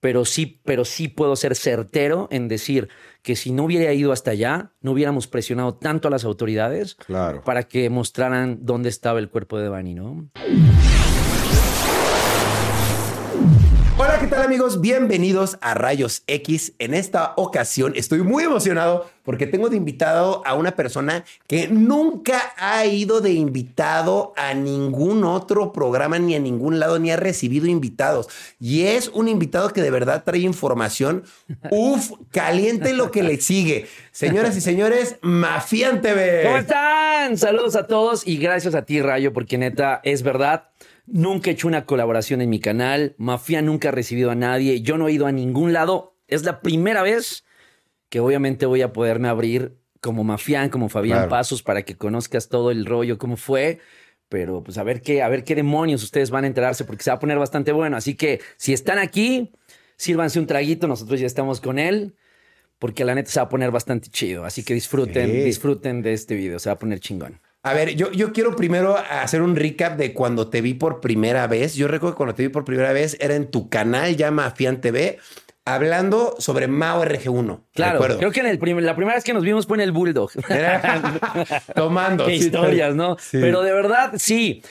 pero sí, pero sí puedo ser certero en decir que si no hubiera ido hasta allá, no hubiéramos presionado tanto a las autoridades Claro. para que mostraran dónde estaba el cuerpo de Devani, ¿no? Amigos? Bienvenidos a Rayos X. En esta ocasión estoy muy emocionado porque tengo de invitado a una persona que nunca ha ido de invitado a ningún otro programa ni a ningún lado ni ha recibido invitados. Y es un invitado que de verdad trae información. Uf, caliente lo que le sigue. Señoras y señores, Mafian TV. ¿Cómo están? Saludos a todos y gracias a ti, Rayo, porque neta, es verdad. Nunca he hecho una colaboración en mi canal. Mafia nunca ha recibido a nadie. Yo no he ido a ningún lado. Es la primera vez que obviamente voy a poderme abrir como Mafián, como Fabián Claro. Pasos, para que conozcas todo el rollo, cómo fue. Pero pues a ver qué, a ver qué demonios ustedes van a enterarse, porque se va a poner bastante bueno. Así que si están aquí, sírvanse un traguito. Nosotros ya estamos con él. Porque la neta se va a poner bastante chido. Así que disfruten, Sí. disfruten de este video. Se va a poner chingón. A ver, yo, yo quiero primero hacer un recap de cuando te vi por primera vez. Yo recuerdo que cuando te vi por primera vez era en tu canal, ya Mafian TV, hablando sobre Mao RG1. Claro, recuerdo. creo que en el prim- la primera vez que nos vimos fue en el Bulldog. Era tomando. Qué sí, historias, ¿no? sí. Pero de verdad, sí.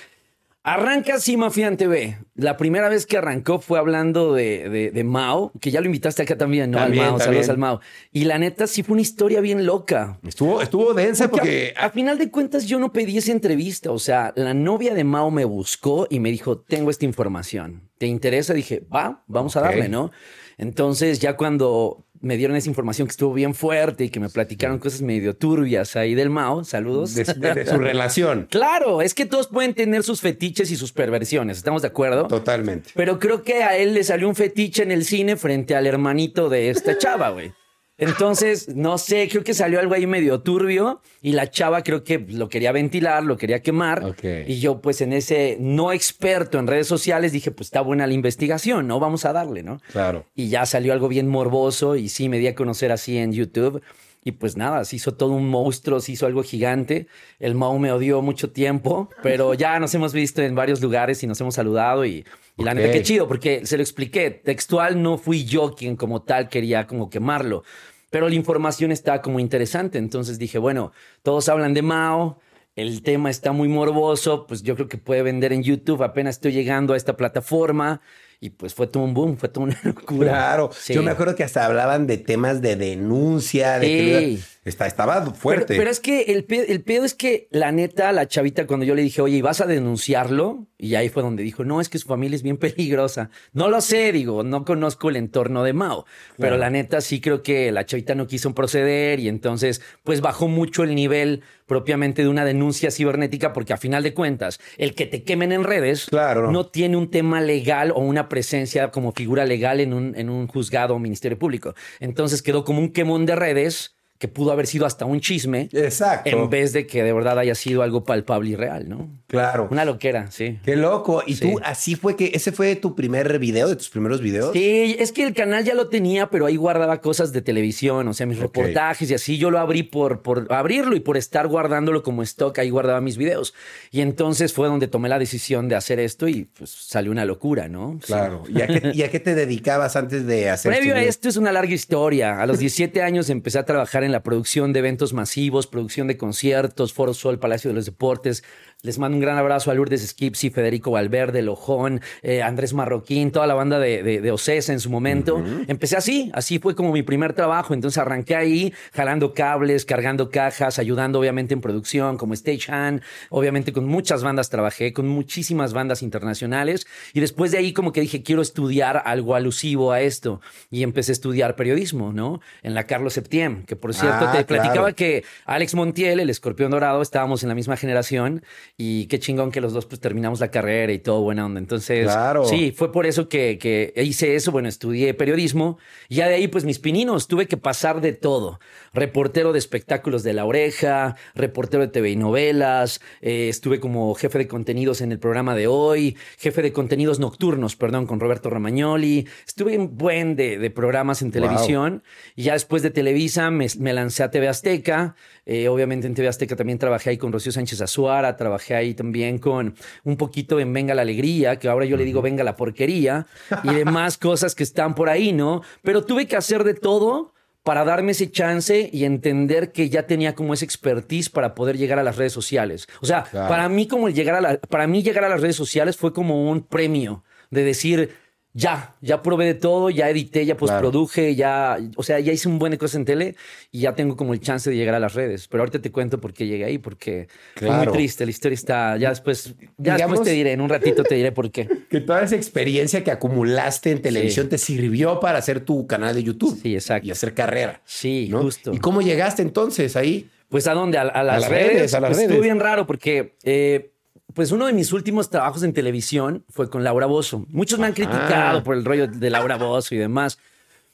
Arranca así Mafian TV. La primera vez que arrancó fue hablando de, de- de Mao, que ya lo invitaste acá también, ¿no? También, al Mao, saludos al Mao. Y la neta sí fue una historia bien loca. Estuvo, estuvo densa Porque porque... a, a final de cuentas yo no pedí esa entrevista. O sea, la novia de Mao me buscó y me dijo, tengo esta información. ¿Te interesa? Dije, va, vamos a darle, ¿no? Entonces ya cuando me dieron esa información que estuvo bien fuerte y que me platicaron cosas medio turbias ahí del Mao, saludos. de, de- de su relación. Claro, es que todos pueden tener sus fetiches y sus perversiones, ¿estamos de acuerdo? Totalmente. Pero creo que a él le salió un fetiche en el cine frente al hermanito de esta chava, güey. Entonces, no sé, creo que salió algo ahí medio turbio y la chava creo que lo quería ventilar, lo quería quemar. Ok. Y yo, pues en ese no experto en redes sociales, dije, pues está buena la investigación, ¿no? Vamos a darle, ¿no? Claro. Y ya salió algo bien morboso y sí, me di a conocer así en YouTube. Y pues nada, se hizo todo un monstruo, se hizo algo gigante. El Mau me odió mucho tiempo, pero ya nos hemos visto en varios lugares y nos hemos saludado y, y la neta, qué chido, porque se lo expliqué, textual no fui yo quien como tal quería como quemarlo, pero la información está como interesante. Entonces dije, bueno, todos hablan de Mao, el tema está muy morboso, pues yo creo que puede vender en YouTube, apenas estoy llegando a esta plataforma y pues fue todo un boom, fue toda una locura. Claro. Sí. Yo me acuerdo que hasta hablaban de temas de denuncia, de que Sí. está, estaba fuerte. Pero, pero es que el pedo, el pedo es que la neta, la chavita, cuando yo le dije, oye, ¿y vas a denunciarlo? Y ahí fue donde dijo, no, es que su familia es bien peligrosa. No lo sé, digo, no conozco el entorno de Mao. Pero la neta, sí creo que la chavita no quiso proceder y entonces, pues bajó mucho el nivel propiamente de una denuncia cibernética, porque a final de cuentas, el que te quemen en redes Claro. no tiene un tema legal o una presencia como figura legal en un, en un juzgado o ministerio público. Entonces quedó como un quemón de redes que pudo haber sido hasta un chisme Exacto. en vez de que de verdad haya sido algo palpable y real, ¿no? Claro. Una loquera, sí. Qué loco. Y Sí. tú, así fue que ese fue tu primer video, de tus primeros videos. Sí, es que el canal ya lo tenía, pero ahí guardaba cosas de televisión, o sea, mis Ok. reportajes y así. Yo lo abrí por, por abrirlo y por estar guardándolo como stock, ahí guardaba mis videos. Y entonces fue donde tomé la decisión de hacer esto y pues salió una locura, ¿no? Sí. Claro. ¿Y a, qué, y a qué te dedicabas antes de hacer Previo estos a esto es una larga historia. A los 17 años empecé a trabajar en la producción de eventos masivos, producción de conciertos, Foro Sol, Palacio de los Deportes. Les mando un gran abrazo a Lourdes Skipsi, Federico Valverde, Lojón, eh, Andrés Marroquín, toda la banda de, de, de Ocesa en su momento. Empecé así, así fue como mi primer trabajo. Entonces arranqué ahí jalando cables, cargando cajas, ayudando obviamente en producción como Stagehand. Obviamente con muchas bandas trabajé, con muchísimas bandas internacionales. Y después de ahí como que dije, quiero estudiar algo alusivo a esto. Y empecé a estudiar periodismo, ¿no? En la Carlos Septién, que por cierto Ah, te platicaba claro. que Alex Montiel, el escorpión dorado, estábamos en la misma generación y qué chingón que los dos pues terminamos la carrera y todo buena onda. Entonces, Claro. sí, fue por eso que, que hice eso. Bueno, estudié periodismo y ya de ahí pues mis pininos, tuve que pasar de todo. Reportero de espectáculos de La Oreja, reportero de TV y novelas, eh, estuve como jefe de contenidos en el programa de hoy, jefe de contenidos nocturnos, perdón, con Roberto Ramagnoli. Estuve en buen de, de programas en televisión y ya después de Televisa me, me me lancé a TV Azteca. Eh, obviamente en TV Azteca también trabajé ahí con Rocío Sánchez Azuara, trabajé ahí también con un poquito en Venga la Alegría, que ahora yo le digo Venga la Porquería, y demás cosas que están por ahí, ¿no? Pero tuve que hacer de todo para darme ese chance y entender que ya tenía como esa expertise para poder llegar a las redes sociales. O sea, para mí como llegar a la, para mí llegar a las redes sociales fue como un premio de decir, ya, ya probé de todo, ya edité, ya postproduje, ya, o sea, ya hice un buen de cosas en tele y ya tengo como el chance de llegar a las redes. Pero ahorita te cuento por qué llegué ahí, porque fue muy triste, la historia está, ya después, ya después te diré, en un ratito te diré por qué. Que toda esa experiencia que acumulaste en televisión te sirvió para hacer tu canal de YouTube. Sí, exacto. Y hacer carrera. Sí, justo. ¿Y cómo llegaste entonces ahí? Pues a dónde, a, las, redes, a las pues redes. Estuvo bien raro porque... Eh, pues uno de mis últimos trabajos en televisión fue con Laura Bozo. Muchos me han criticado por el rollo de Laura Bozo y demás.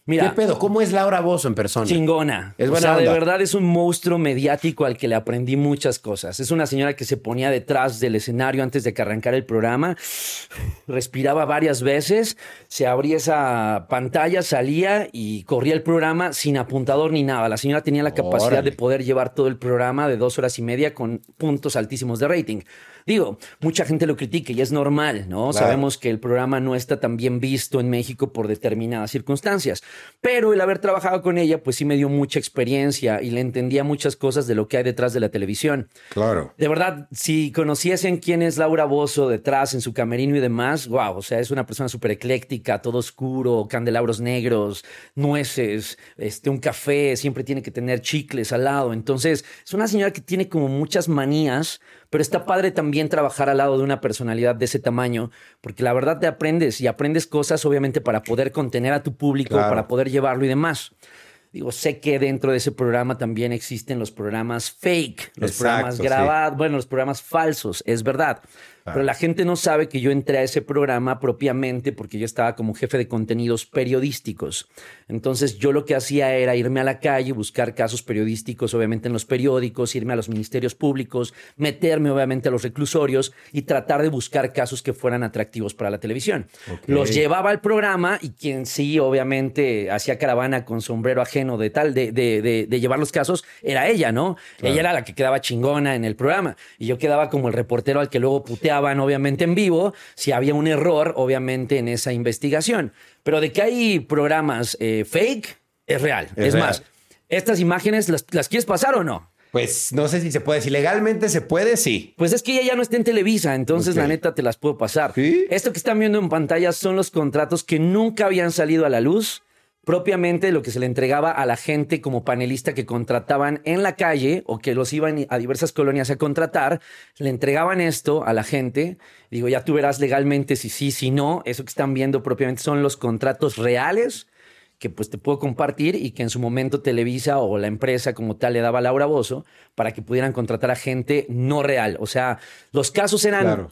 Mira, ¿Qué pedo? ¿Cómo es Laura Bozo en persona? Chingona. Es buena o sea, de verdad es un monstruo mediático al que le aprendí muchas cosas. Es una señora que se ponía detrás del escenario antes de que arrancara el programa, respiraba varias veces, se abría esa pantalla, salía y corría el programa sin apuntador ni nada. La señora tenía la capacidad de poder llevar todo el programa de dos horas y media con puntos altísimos de rating. Digo, mucha gente lo critica y es normal, ¿no? Sabemos que el programa no está tan bien visto en México por determinadas circunstancias, pero el haber trabajado con ella, pues sí me dio mucha experiencia y le entendía muchas cosas de lo que hay detrás de la televisión. Claro. De verdad, si conociesen quién es Laura Bozo detrás en su camerino y demás, wow, o sea, es una persona súper ecléctica, todo oscuro, candelabros negros, nueces, este, un café, siempre tiene que tener chicles al lado. Entonces, es una señora que tiene como muchas manías, pero está padre también trabajar al lado de una personalidad de ese tamaño, porque la verdad te aprendes y aprendes cosas obviamente para poder contener a tu público, para poder llevarlo y demás. Digo, sé que dentro de ese programa también existen los programas fake, los programas grabados, bueno, los programas falsos, es verdad. Pero la gente no sabe que yo entré a ese programa propiamente porque yo estaba como jefe de contenidos periodísticos. Entonces yo lo que hacía era irme a la calle, buscar casos periodísticos, obviamente en los periódicos, irme a los ministerios públicos, meterme obviamente a los reclusorios y tratar de buscar casos que fueran atractivos para la televisión. Los llevaba al programa y quien sí, obviamente, hacía caravana con sombrero ajeno de tal, de, de, de, llevar los casos, era ella, ¿no? Ella era la que quedaba chingona en el programa y yo quedaba como el reportero al que luego puteaba obviamente en vivo si había un error obviamente en esa investigación. Pero de que hay programas eh, fake, es real. Es, más, estas imágenes, las, quieres pasar o no? Pues no sé si se puede. Si legalmente se puede, sí. Pues es que ella ya no está en Televisa, entonces la neta te las puedo pasar. Esto que están viendo en pantalla son los contratos que nunca habían salido a la luz propiamente lo que se le entregaba a la gente como panelista que contrataban en la calle o que los iban a diversas colonias a contratar, le entregaban esto a la gente. Digo, ya tú verás legalmente si sí, si no. Eso que están viendo propiamente son los contratos reales que pues te puedo compartir y que en su momento Televisa o la empresa como tal le daba a Laura Bozo para que pudieran contratar a gente no real. O sea, los casos eran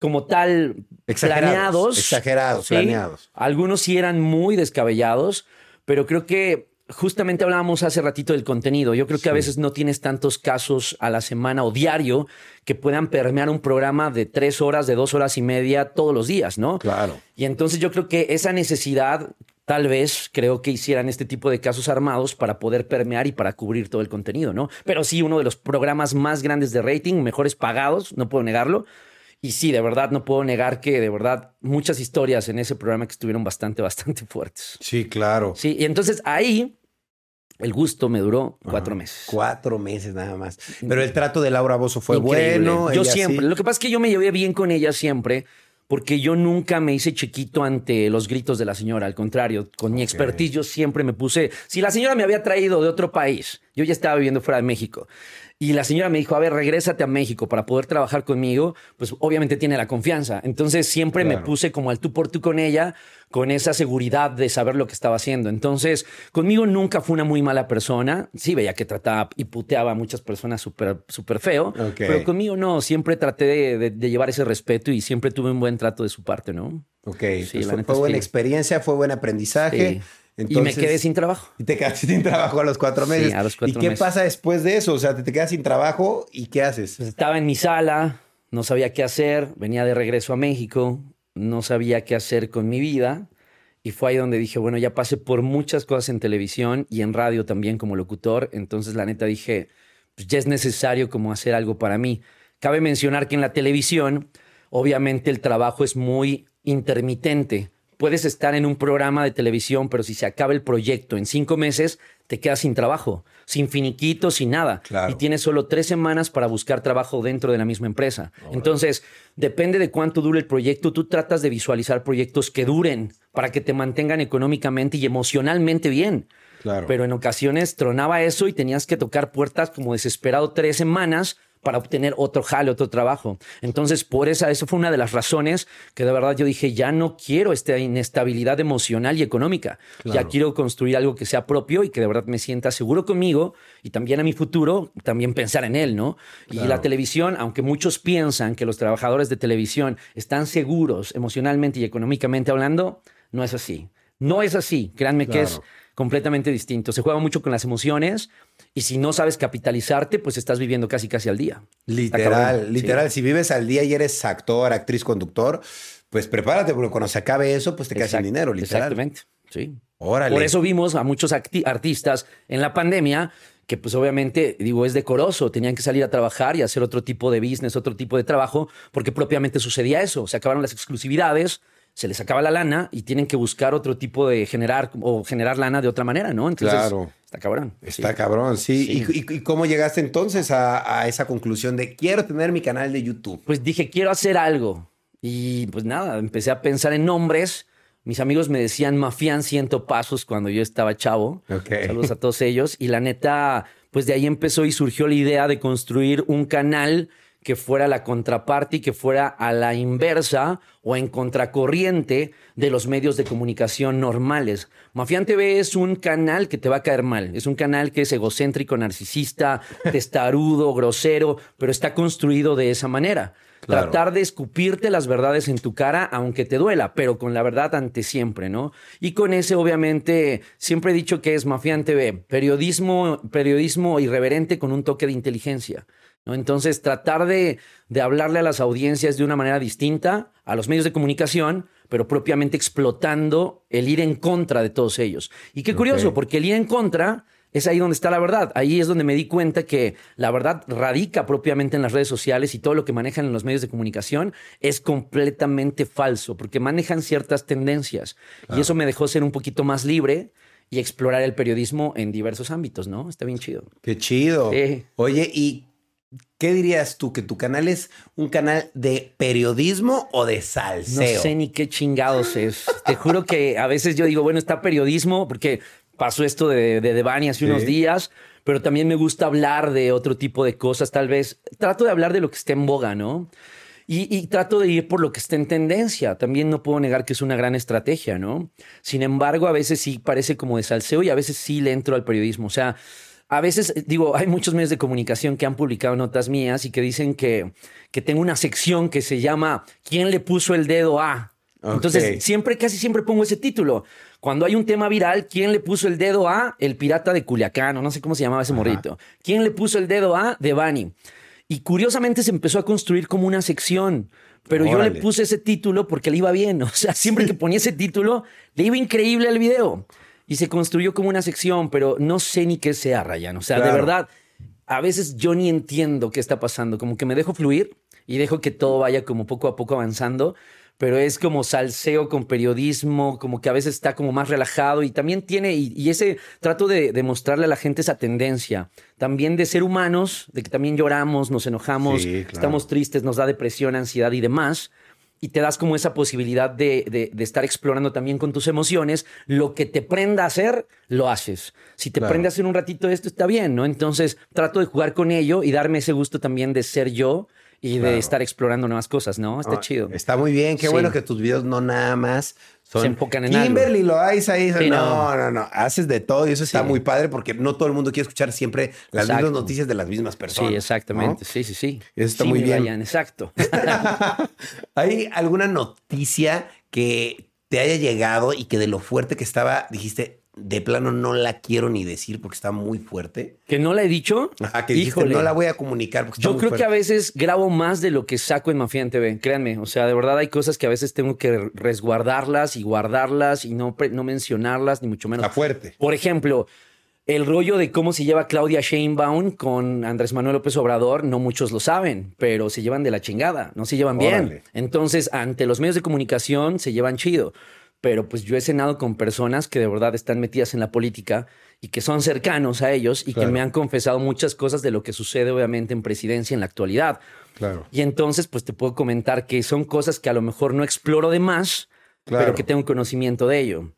como tal planeados. Exagerados, planeados. Algunos sí eran muy descabellados, pero creo que justamente hablábamos hace ratito del contenido. Yo creo que a veces no tienes tantos casos a la semana o diario que puedan permear un programa de tres horas, de dos horas y media todos los días, ¿no? Claro. Y entonces yo creo que esa necesidad tal vez creo que hicieran este tipo de casos armados para poder permear y para cubrir todo el contenido, ¿no? Pero sí, uno de los programas más grandes de rating, mejores pagados, no puedo negarlo, y sí, de verdad no puedo negar que de verdad muchas historias en ese programa que estuvieron bastante, bastante fuertes. Sí, claro. Sí, y entonces ahí el gusto me duró cuatro meses. Cuatro meses nada más. Pero el trato de Laura Bozo fue bueno. Yo siempre. Lo que pasa es que yo me llevé bien con ella siempre porque yo nunca me hice chiquito ante los gritos de la señora. Al contrario, con mi expertise yo siempre me puse. Si la señora me había traído de otro país, yo ya estaba viviendo fuera de México. Y la señora me dijo, a ver, regrésate a México para poder trabajar conmigo, pues obviamente tiene la confianza. Entonces siempre me puse como al tú por tú con ella, con esa seguridad de saber lo que estaba haciendo. Entonces, conmigo nunca fue una muy mala persona. Sí, veía que trataba y puteaba a muchas personas súper súper feo, pero conmigo no, siempre traté de, llevar ese respeto y siempre tuve un buen trato de su parte, ¿no? Ok, sí, fue, buena experiencia, fue buen aprendizaje y me quedé sin trabajo. Y te quedaste sin trabajo a los cuatro meses. Sí, a los cuatro ¿Y qué pasa después de eso? O sea, te, te quedas sin trabajo y ¿qué haces? Pues estaba en mi sala, no sabía qué hacer, venía de regreso a México, no sabía qué hacer con mi vida. Y fue ahí donde dije, bueno, ya pasé por muchas cosas en televisión y en radio también como locutor. Entonces, la neta dije, pues ya es necesario como hacer algo para mí. Cabe mencionar que en la televisión, obviamente el trabajo es muy intermitente. Puedes estar en un programa de televisión, pero si se acaba el proyecto en cinco meses, te quedas sin trabajo, sin finiquito, sin nada. Claro. Y tienes solo tres semanas para buscar trabajo dentro de la misma empresa. Entonces, depende de cuánto dure el proyecto, tú tratas de visualizar proyectos que duren para que te mantengan económicamente y emocionalmente bien. Claro. Pero en ocasiones tronaba eso y tenías que tocar puertas como desesperado tres semanas para obtener otro jale, otro trabajo. Entonces, por esa, eso fue una de las razones que de verdad yo dije, ya no quiero esta inestabilidad emocional y económica. Ya quiero construir algo que sea propio y que de verdad me sienta seguro conmigo y también a mi futuro, también pensar en él, ¿no? Y la televisión, aunque muchos piensan que los trabajadores de televisión están seguros emocionalmente y económicamente hablando, no es así. No es así. Créanme que es. Completamente distinto. Se juega mucho con las emociones y si no sabes capitalizarte, pues estás viviendo casi casi al día. Literal, literal. Si vives al día y eres actor, actriz, conductor, pues prepárate, porque cuando se acabe eso, pues te quedas sin dinero, literal. Exactamente. Sí. Órale. Por eso vimos a muchos artistas en la pandemia que pues obviamente, digo, es decoroso, tenían que salir a trabajar y hacer otro tipo de business, otro tipo de trabajo, porque propiamente sucedía eso, se acabaron las exclusividades, se les acaba la lana y tienen que buscar otro tipo de generar o generar lana de otra manera, ¿no? Entonces, Claro. está cabrón. Está Sí. cabrón, sí. Sí. ¿Y, y- y cómo llegaste entonces a, a esa conclusión de quiero tener mi canal de YouTube? pues dije, quiero hacer algo. Y pues nada, empecé a pensar en nombres. Mis amigos me decían Mafián Ciento Pasos cuando yo estaba chavo. Ok. Saludos a todos ellos. Y la neta, pues de ahí empezó y surgió la idea de construir un canal que fuera la contraparte y que fuera a la inversa o en contracorriente de los medios de comunicación normales. Mafián TV es un canal que te va a caer mal. Es un canal que es egocéntrico, narcisista, testarudo, grosero, pero está construido de esa manera. Claro. Tratar de escupirte las verdades en tu cara, aunque te duela, pero con la verdad ante siempre, ¿no? Y con ese, obviamente, siempre he dicho que es Mafián TV, periodismo, periodismo irreverente con un toque de inteligencia. ¿No? Entonces, tratar de, de hablarle a las audiencias de una manera distinta, a los medios de comunicación, pero propiamente explotando el ir en contra de todos ellos. Y qué curioso, porque el ir en contra es ahí donde está la verdad. Ahí es donde me di cuenta que la verdad radica propiamente en las redes sociales y todo lo que manejan en los medios de comunicación es completamente falso, porque manejan ciertas tendencias. Y eso me dejó ser un poquito más libre y explorar el periodismo en diversos ámbitos, ¿no? Está bien chido. Qué chido. Sí. Oye, ¿y qué dirías tú? ¿Que tu canal es un canal de periodismo o de No salseo? sé ni qué chingados es. Te juro que a veces yo digo, bueno, está periodismo, porque pasó esto de, de Devani hace Sí. unos días, pero también me gusta hablar de otro tipo de cosas, tal vez. Trato de hablar de lo que está en boga, ¿no? Y, y trato de ir por lo que está en tendencia. También no puedo negar que es una gran estrategia, ¿no? Sin embargo, a veces sí parece como de salseo y a veces sí le entro al periodismo. O sea, a veces, eh, digo, hay muchos medios de comunicación que han publicado notas mías y que dicen que, que tengo una sección que se llama ¿Quién le puso el dedo a? Entonces, siempre, casi siempre pongo ese título. Cuando hay un tema viral, ¿quién le puso el dedo a el pirata de Culiacán? O no sé cómo se llamaba ese morrito. ¿Quién le puso el dedo a Devani? Y curiosamente se empezó a construir como una sección. Pero yo le puse ese título porque le iba bien. O sea, siempre que ponía ese título, le iba increíble al video. Y se construyó como una sección, pero no sé ni qué sea, Ryan. O sea, de Claro. verdad, a veces yo ni entiendo qué está pasando. Como que me dejo fluir y dejo que todo vaya como poco a poco avanzando. Pero es como salseo con periodismo, como que a veces está como más relajado y también tiene, y, y ese trato de, de mostrarle a la gente esa tendencia, también de ser humanos, de que también lloramos, nos enojamos, Sí, claro. estamos tristes, nos da depresión, ansiedad y demás. Y te das como esa posibilidad de, de- de estar explorando también con tus emociones. Lo que te prenda a hacer, lo haces. Si te Claro. prende a hacer un ratito de esto, está bien, ¿no? Entonces trato de jugar con ello y darme ese gusto también de ser yo y Claro. de estar explorando nuevas cosas, ¿no? Está Ah, chido. Está muy bien. Qué Sí. bueno que tus videos no nada más son Se enfocan en algo. Kimberly Loaiza ahí. Sí, no, no. no, no. Haces de todo y eso está Sí. muy padre porque no todo el mundo quiere escuchar siempre las Exacto. mismas noticias de las mismas personas. Sí, exactamente. ¿no? Sí, sí, sí. Eso está Sí, muy bien. Ryan, exacto. ¿Hay alguna noticia que te haya llegado y que de lo fuerte que estaba dijiste, de plano no la quiero ni decir porque está muy fuerte. ¿Que no la he dicho? Ajá, que dijiste, no la voy a comunicar porque Yo creo que a veces grabo más de lo que saco en Mafia en TV, créanme. O sea, de verdad hay cosas que a veces tengo que resguardarlas y guardarlas y no, no mencionarlas, ni mucho menos. Está fuerte. Por ejemplo, el rollo de cómo se lleva Claudia Sheinbaum con Andrés Manuel López Obrador, no muchos lo saben, pero se llevan de la chingada, no se llevan bien. Entonces, ante los medios de comunicación se llevan chido. Pero pues yo he cenado con personas que de verdad están metidas en la política y que son cercanos a ellos y Claro. que me han confesado muchas cosas de lo que sucede obviamente en presidencia en la actualidad. Claro. Y entonces, pues te puedo comentar que son cosas que a lo mejor no exploro de más, Claro. pero que tengo conocimiento de ello.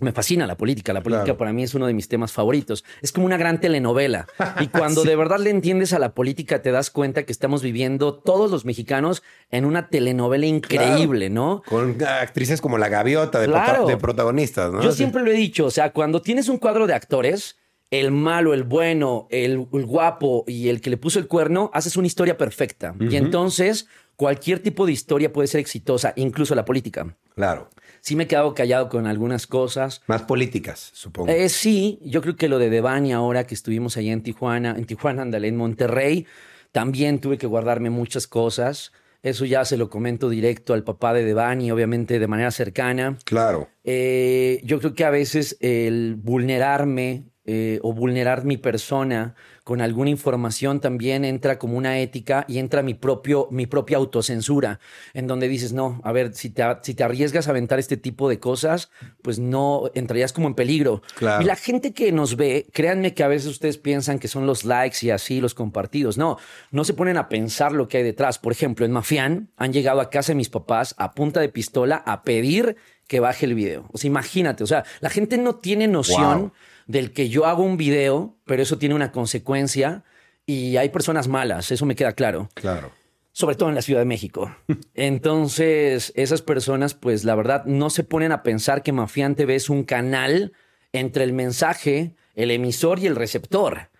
Me fascina la política. La política Claro. para mí es uno de mis temas favoritos. Es como una gran telenovela. Y cuando Sí. de verdad le entiendes a la política, te das cuenta que estamos viviendo todos los mexicanos en una telenovela increíble, ¿no? Con actrices como la gaviota de, Claro. prota- de protagonistas, ¿no? Yo Sí. siempre lo he dicho, o sea, cuando tienes un cuadro de actores, el malo, el bueno, el, el guapo y el que le puso el cuerno, haces una historia perfecta. Y entonces cualquier tipo de historia puede ser exitosa, incluso la política. Claro. Sí me he quedado callado con algunas cosas. Más políticas, supongo. Eh, sí, yo creo que lo de Devani ahora que estuvimos allá en Tijuana, en Tijuana, ándale, en Monterrey, también tuve que guardarme muchas cosas. Eso ya se lo comento directo al papá de Devani, obviamente de manera cercana. Claro. Eh, yo creo que a veces el vulnerarme eh, o vulnerar mi persona con alguna información también entra como una ética y entra mi, propio, mi propia autocensura, en donde dices, no, a ver, si te, si te arriesgas a aventar este tipo de cosas, pues no entrarías como en peligro. Claro. Y la gente que nos ve, créanme que a veces ustedes piensan que son los likes y así, los compartidos. No, no se ponen a pensar lo que hay detrás. Por ejemplo, en Mafián han llegado a casa de mis papás a punta de pistola a pedir que baje el video. O sea, imagínate, o sea, la gente no tiene noción Wow. Del que yo hago un video, pero eso tiene una consecuencia y hay personas malas, eso me queda claro Claro. sobre todo en la Ciudad de México. Entonces, esas personas, pues la verdad, no se ponen a pensar que Mafián TV es un canal entre el mensaje, el emisor y el receptor.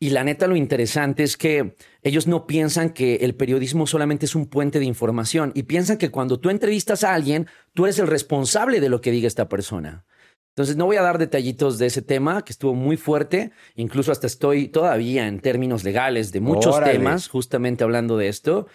Y la neta, lo interesante es que ellos no piensan que el periodismo solamente es un puente de información y piensan que cuando tú entrevistas a alguien, tú eres el responsable de lo que diga esta persona. Entonces, no voy a dar detallitos de ese tema, que estuvo muy fuerte. Incluso hasta estoy todavía en términos legales de muchos Órale. temas, justamente hablando de esto.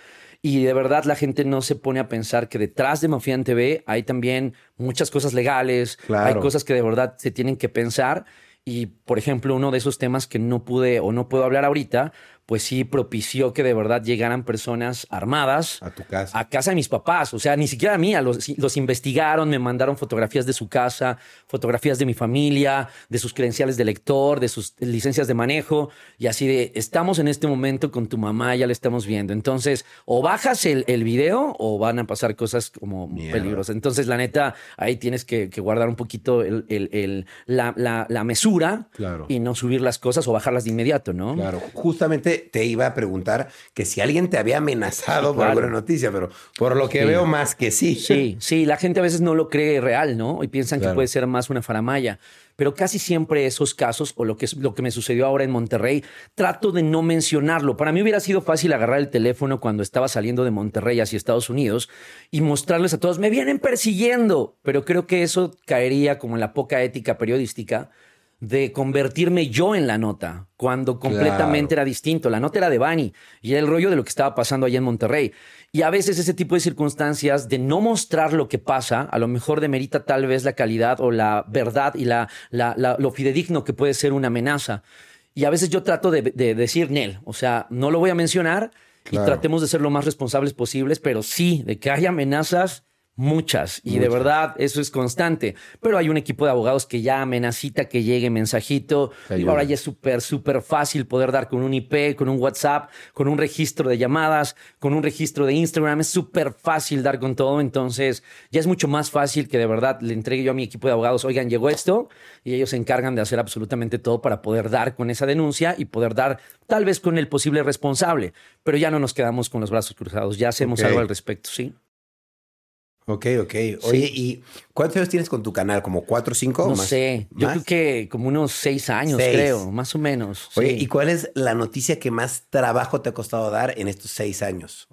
Y de verdad la gente no se pone a pensar que detrás de Mafián TV hay también muchas cosas legales, Claro. hay cosas que de verdad se tienen que pensar. Y, por ejemplo, uno de esos temas que no pude o no puedo hablar ahorita, pues sí propició que de verdad llegaran personas armadas A tu casa. a casa de mis papás. O sea, ni siquiera a mí, los, los investigaron, me mandaron fotografías de su casa, fotografías de mi familia, de sus credenciales de lector, de sus licencias de manejo, y así de, estamos en este momento con tu mamá, ya la estamos viendo. Entonces, o bajas el, el video o van a pasar cosas como Mierda. peligrosas. Entonces, la neta, ahí tienes que, que guardar un poquito el, el- el- la, la- la mesura Claro. y no subir las cosas o bajarlas de inmediato, ¿no? Claro, justamente te iba a preguntar que si alguien te había amenazado por Claro. alguna noticia, pero por lo que Sí. veo más que sí. Sí, sí, la gente a veces no lo cree real, ¿no? Y piensan Claro. que puede ser más una faramaya. Pero casi siempre esos casos, o lo que, es, lo que me sucedió ahora en Monterrey, trato de no mencionarlo. Para mí hubiera sido fácil agarrar el teléfono cuando estaba saliendo de Monterrey hacia Estados Unidos y mostrarles a todos, me vienen persiguiendo. Pero creo que eso caería como en la poca ética periodística de convertirme yo en la nota, cuando completamente Claro. era distinto. La nota era de Bani y era el rollo de lo que estaba pasando allá en Monterrey. Y a veces ese tipo de circunstancias de no mostrar lo que pasa, a lo mejor demerita tal vez la calidad o la verdad y la, la- la- lo fidedigno que puede ser una amenaza. Y a veces yo trato de, de decir, Nel, o sea, no lo voy a mencionar Claro. y tratemos de ser lo más responsables posibles, pero sí, de que hay amenazas, muchas. Y de verdad, eso es constante. Pero hay un equipo de abogados que ya amenacita que llegue mensajito. Y ahora ya es súper, súper fácil poder dar con un IP, con un WhatsApp, con un registro de llamadas, con un registro de Instagram. Es súper fácil dar con todo. Entonces, ya es mucho más fácil que de verdad le entregue yo a mi equipo de abogados, oigan, llegó esto, y ellos se encargan de hacer absolutamente todo para poder dar con esa denuncia y poder dar tal vez con el posible responsable. Pero ya no nos quedamos con los brazos cruzados, ya hacemos algo al respecto, ¿sí? Ok, ok. Oye, ¿y cuántos años tienes con tu canal? ¿Como cuatro o cinco? No más? sé, yo ¿Más? creo que como unos seis años, Seis. creo, más o menos. Oye, sí. ¿y cuál es la noticia que más trabajo te ha costado dar en estos seis años?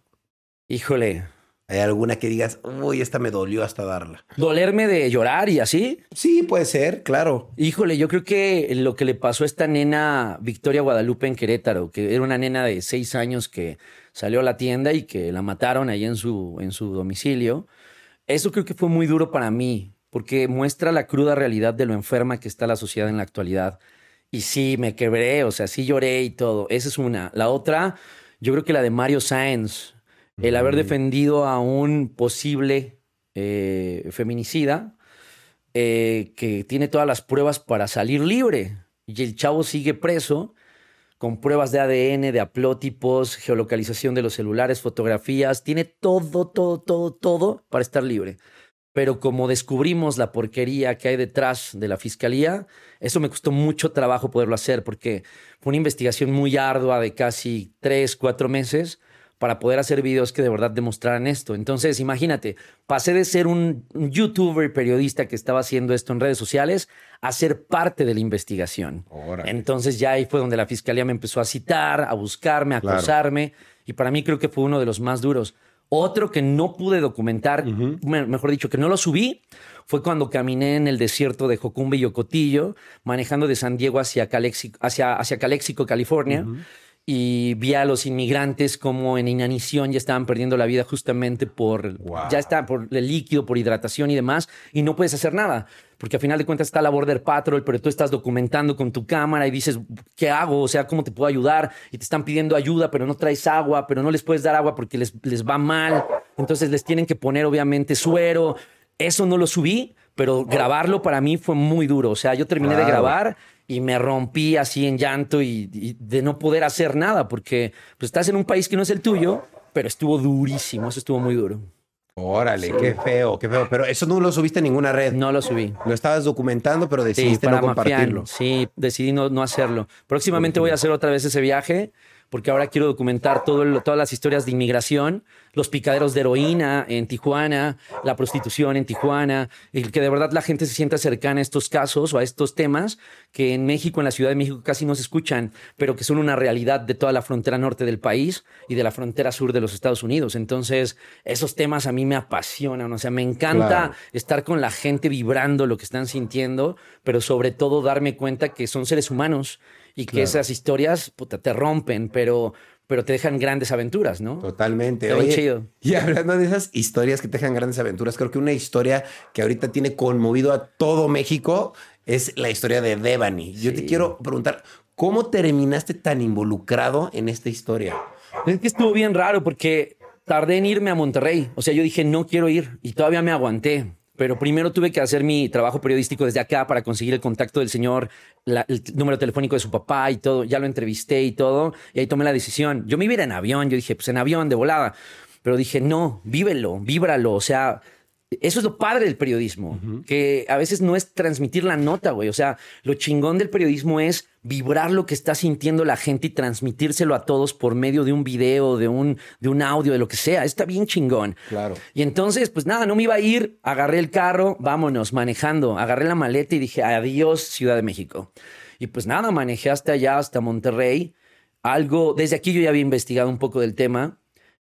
Híjole, ¿Hay alguna que digas, uy, esta me dolió hasta darla? ¿Dolerme de llorar y así? Sí, puede ser, claro. Híjole, yo creo que lo que le pasó a esta nena Victoria Guadalupe en Querétaro, que era una nena de seis años que salió a la tienda y que la mataron ahí en su, en su domicilio, eso creo que fue muy duro para mí, porque muestra la cruda realidad de lo enferma que está la sociedad en la actualidad. Y sí, me quebré, o sea, sí lloré y todo. Esa es una. La otra, yo creo que la de Mario Sáenz el haber defendido a un posible eh, feminicida eh, que tiene todas las pruebas para salir libre y el chavo sigue preso con pruebas de ADN, de aplótipos, geolocalización de los celulares, fotografías, tiene todo, todo, todo, todo para estar libre. Pero como descubrimos la porquería que hay detrás de la fiscalía, eso me costó mucho trabajo poderlo hacer porque fue una investigación muy ardua de casi tres, cuatro meses para poder hacer videos que de verdad demostraran esto. Entonces, imagínate, pasé de ser un youtuber periodista que estaba haciendo esto en redes sociales a ser parte de la investigación. Entonces ya ahí fue donde la fiscalía me empezó a citar, a buscarme, a acosarme, y para mí creo que fue uno de los más duros. Otro que no pude documentar, mejor dicho, que no lo subí, fue cuando caminé en el desierto de Jocumbe y Ocotillo, manejando de San Diego hacia Calexico, hacia, hacia Calexico California y vi a los inmigrantes como en inanición ya estaban perdiendo la vida justamente por ya está por el líquido, por hidratación y demás y no puedes hacer nada, porque al final de cuentas está la Border Patrol, pero tú estás documentando con tu cámara y dices, ¿qué hago? O sea, ¿cómo te puedo ayudar? Y te están pidiendo ayuda, pero no traes agua, pero no les puedes dar agua porque les, les va mal. Entonces les tienen que poner obviamente suero. Eso no lo subí, pero grabarlo para mí fue muy duro. O sea, yo terminé de grabar y me rompí así en llanto y, de no poder hacer nada porque pues, estás en un país que no es el tuyo, pero estuvo durísimo, eso estuvo muy duro. Órale, qué feo, qué feo. Pero eso no lo subiste a ninguna red. No lo subí. Lo estabas documentando, pero decidiste no compartirlo. Sí, decidí no, no hacerlo. Próximamente voy a hacer otra vez ese viaje porque ahora quiero documentar todo todas las historias de inmigración, los picaderos de heroína en Tijuana, la prostitución en Tijuana, y que de verdad la gente se sienta cercana a estos casos o a estos temas que en México, en la Ciudad de México casi no se escuchan, pero que son una realidad de toda la frontera norte del país y de la frontera sur de los Estados Unidos. Entonces, esos temas a mí me apasionan, o sea, me encanta estar con la gente vibrando lo que están sintiendo, pero sobre todo darme cuenta que son seres humanos y que esas historias te rompen, pero, pero te dejan grandes aventuras, ¿no? Totalmente. Oye, chido. Y hablando de esas historias que te dejan grandes aventuras, creo que una historia que ahorita tiene conmovido a todo México es la historia de Devani. Yo te quiero preguntar, ¿cómo terminaste tan involucrado en esta historia? Es que estuvo bien raro porque tardé en irme a Monterrey. O sea, yo dije, no quiero ir y todavía me aguanté pero primero tuve que hacer mi trabajo periodístico desde acá para conseguir el contacto del señor, el número telefónico de su papá y todo. Ya lo entrevisté y todo, y ahí tomé la decisión. Yo me iba en avión, yo dije, pues en avión, de volada. Pero dije, no, vívelo, víbralo. O sea, eso es lo padre del periodismo, que a veces no es transmitir la nota, güey. O sea, lo chingón del periodismo es vibrar lo que está sintiendo la gente y transmitírselo a todos por medio de un video, de un, de un audio, de lo que sea. Está bien chingón. Claro. Y entonces, pues nada, no me iba a ir. Agarré el carro, vámonos, manejando. Agarré la maleta y dije, adiós, Ciudad de México. Y pues nada, manejé hasta allá, hasta Monterrey. Algo, desde aquí yo ya había investigado un poco del tema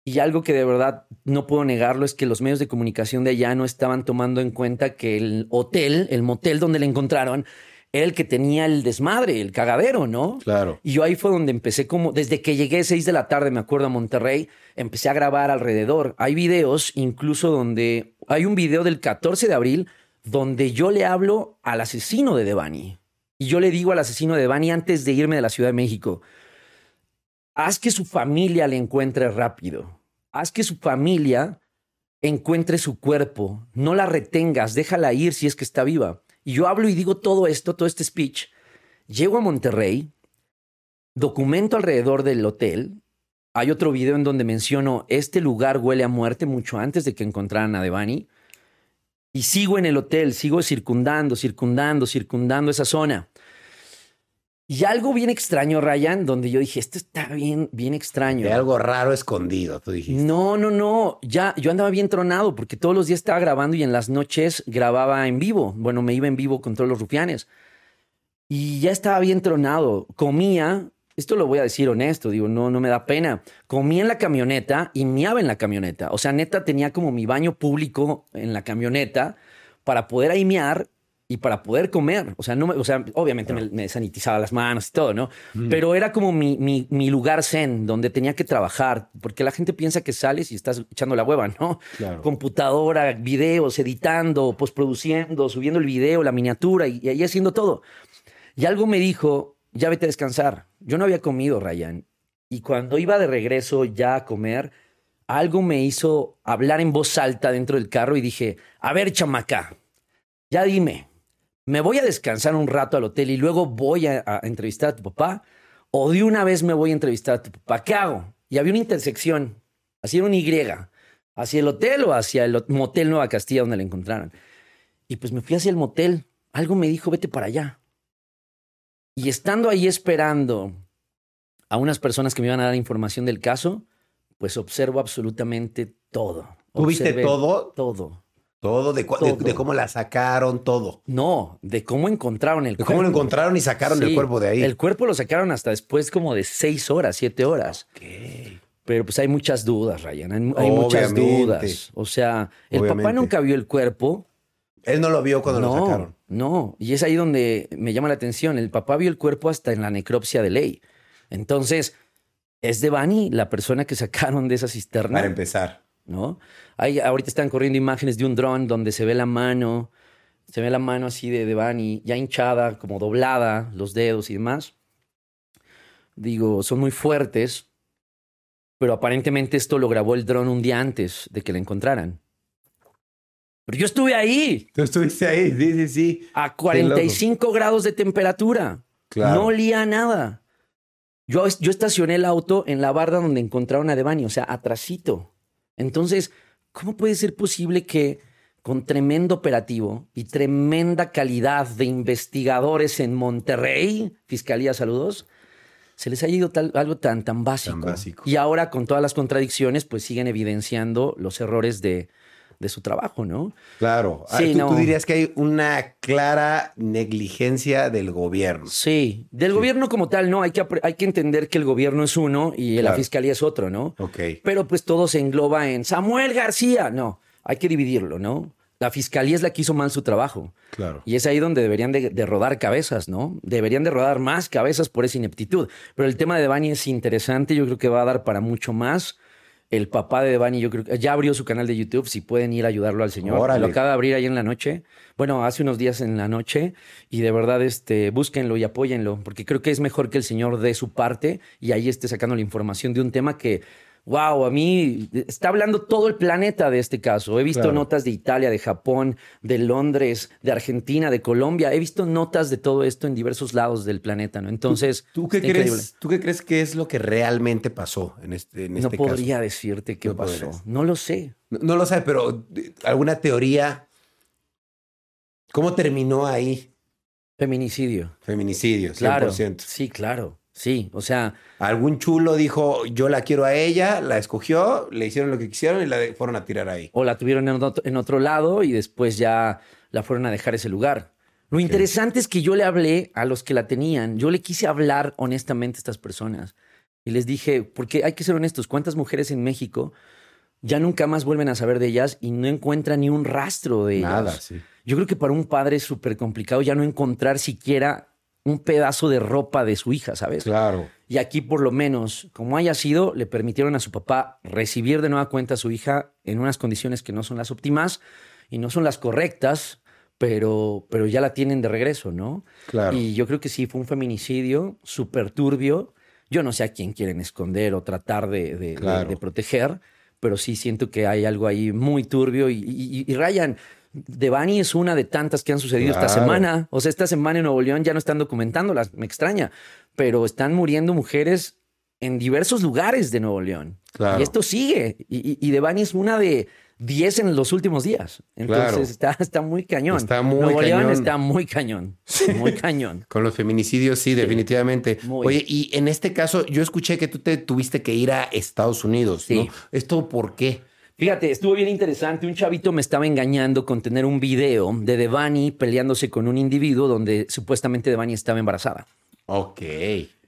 y algo que de verdad no puedo negarlo es que los medios de comunicación de allá no estaban tomando en cuenta que el hotel, el motel donde le encontraron, era el que tenía el desmadre, el cagadero, ¿no? Claro. Y yo ahí fue donde empecé como, desde que llegué a 6 de la tarde, me acuerdo, a Monterrey, empecé a grabar alrededor. Hay videos incluso donde, hay un video del 14 de abril donde yo le hablo al asesino de Devani. Y yo le digo al asesino de Devani antes de irme de la Ciudad de México, haz que su familia le encuentre rápido. Haz que su familia encuentre su cuerpo. No la retengas, déjala ir si es que está viva. Y yo hablo y digo todo esto, todo este speech. Llego a Monterrey, documento alrededor del hotel. Hay otro video en donde menciono, este lugar huele a muerte mucho antes de que encontraran a Devani. Y sigo en el hotel, sigo circundando, circundando, circundando esa zona. Y algo bien extraño, Ryan, donde yo dije, esto está bien, bien extraño. De algo raro escondido, tú dijiste. No, no, no. Ya, yo andaba bien tronado porque todos los días estaba grabando y en las noches grababa en vivo. Bueno, me iba en vivo con todos los rufianes. Y ya estaba bien tronado. Comía esto lo voy a decir honesto, digo, no, no me da pena. Comí en la camioneta y miaba en la camioneta. O sea, neta tenía como mi baño público en la camioneta para poder ahí mear y para poder comer. O sea, no me- o sea obviamente me, me sanitizaba las manos y todo, ¿no? Pero era como mi, mi, mi lugar zen, donde tenía que trabajar, porque la gente piensa que sales y estás echando la hueva, ¿no? Claro. Computadora, videos, editando, postproduciendo, subiendo el video, la miniatura y, y ahí haciendo todo. Y algo me dijo, ya vete a descansar. Yo no había comido, Ryan. Y cuando iba de regreso ya a comer, algo me hizo hablar en voz alta dentro del carro y dije, a ver, chamaca, ya dime, ¿me voy a descansar un rato al hotel y luego voy a, a entrevistar a tu papá? ¿O de una vez me voy a entrevistar a tu papá? ¿Qué hago? Y había una intersección, así era un Y, hacia el hotel o hacia el motel Nueva Castilla donde la encontraron. Y pues me fui hacia el motel. Algo me dijo, vete para allá. Y estando ahí esperando a unas personas que me iban a dar información del caso, pues observo absolutamente todo. ¿Tú viste Observé todo? Todo. Todo de, de- de cómo la sacaron, todo. No, de cómo encontraron el De cuerpo. cómo lo encontraron y sacaron el cuerpo de ahí. El cuerpo lo sacaron hasta después como de seis horas, siete horas. Ok. Pero pues hay muchas dudas, Ryan. Hay, hay muchas dudas. O sea, el papá nunca vio el cuerpo. Él no lo vio cuando no, lo sacaron. No, y es ahí donde me llama la atención. El papá vio el cuerpo hasta en la necropsia de ley. Entonces, es de Bani la persona que sacaron de esa cisterna. Para empezar. ¿No? Ahí, ahorita están corriendo imágenes de un dron donde se ve la mano, se ve la mano así de, de Bunny, ya hinchada, como doblada, los dedos y demás. Digo, son muy fuertes, pero aparentemente esto lo grabó el dron un día antes de que la encontraran. Pero yo estuve ahí Tú estuviste ahí, sí, sí, sí. a 45 grados de temperatura. Claro. No olía nada. Yo, yo estacioné el auto en la barda donde encontraron a Devani, o sea, atrasito. Entonces, ¿cómo puede ser posible que con tremendo operativo y tremenda calidad de investigadores en Monterrey, Fiscalía Saludos, se les haya ido tal- algo tan, tan básico? básico. Y ahora, con todas las contradicciones, pues siguen evidenciando los errores de, de su trabajo, ¿no? Claro. Ah, Sí, tú, no. tú dirías que hay una clara negligencia del gobierno. Sí, del gobierno como tal, no, hay que, hay que entender que el gobierno es uno y la fiscalía es otro, ¿no? Ok. Pero pues todo se engloba en Samuel García, no, hay que dividirlo, ¿no? La fiscalía es la que hizo mal su trabajo. Claro. Y es ahí donde deberían de, de rodar cabezas, ¿no? Deberían de rodar más cabezas por esa ineptitud. Pero el tema de Devani es interesante, yo creo que va a dar para mucho más. El papá de Devani, yo creo que ya abrió su canal de YouTube, si pueden ir a ayudarlo al señor. Órale. Lo acaba de abrir ahí en la noche. Bueno, hace unos días en la noche. Y de verdad, este, búsquenlo y apóyenlo, porque creo que es mejor que el señor dé su parte y ahí esté sacando la información de un tema que, wow, a mí está hablando todo el planeta de este caso. He visto Claro. notas de Italia, de Japón, de Londres, de Argentina, de Colombia. He visto notas de todo esto en diversos lados del planeta, ¿no? Entonces, ¿Tú qué, está increíble. crees, ¿Tú qué crees que es lo que realmente pasó en este, en No este podría decirte qué No pasó. podrías. No lo sé. caso? No, no lo sé, pero eh, alguna teoría. ¿Cómo terminó ahí? Feminicidio. Feminicidio, 100%. Claro. Sí, claro. Sí, o sea, Algún chulo dijo, yo la quiero a ella, la escogió, le hicieron lo que quisieron y la fueron a tirar ahí. o la tuvieron en otro, en otro lado y después ya la fueron a dejar ese lugar. Lo interesante es que yo le hablé a los que la tenían, yo le quise hablar honestamente a estas personas y les dije, porque hay que ser honestos, ¿cuántas mujeres en México ya nunca más vuelven a saber de ellas y no encuentran ni un rastro de ellas? Nada, sí. Yo creo que para un padre es súper complicado ya no encontrar siquiera un pedazo de ropa de su hija, ¿sabes? Claro. Y aquí, por lo menos, como haya sido, le permitieron a su papá recibir de nueva cuenta a su hija en unas condiciones que no son las óptimas y no son las correctas, pero, pero ya la tienen de regreso, ¿no? Claro. Y yo creo que sí, fue un feminicidio súper turbio. Yo no sé a quién quieren esconder o tratar de, de- de- Claro. de proteger, pero sí siento que hay algo ahí muy turbio. Y, y- y Ryan, Devani es una de tantas que han sucedido esta semana. O sea, esta semana en Nuevo León ya no están documentándolas, me extraña, pero están muriendo mujeres en diversos lugares de Nuevo León. Claro. Y esto sigue. Y, y, Devani es una de 10 en los últimos días. Entonces Claro. está, está muy cañón. Está muy Nuevo León cañón. está muy cañón. Muy cañón. Con los feminicidios, sí, definitivamente. muy. Oye, y en este caso, yo escuché que tú te tuviste que ir a Estados Unidos, Sí. ¿no? ¿Esto por qué? Fíjate, estuvo bien interesante. Un chavito me estaba engañando con tener un video de Devani peleándose con un individuo donde supuestamente Devani estaba embarazada. Ok.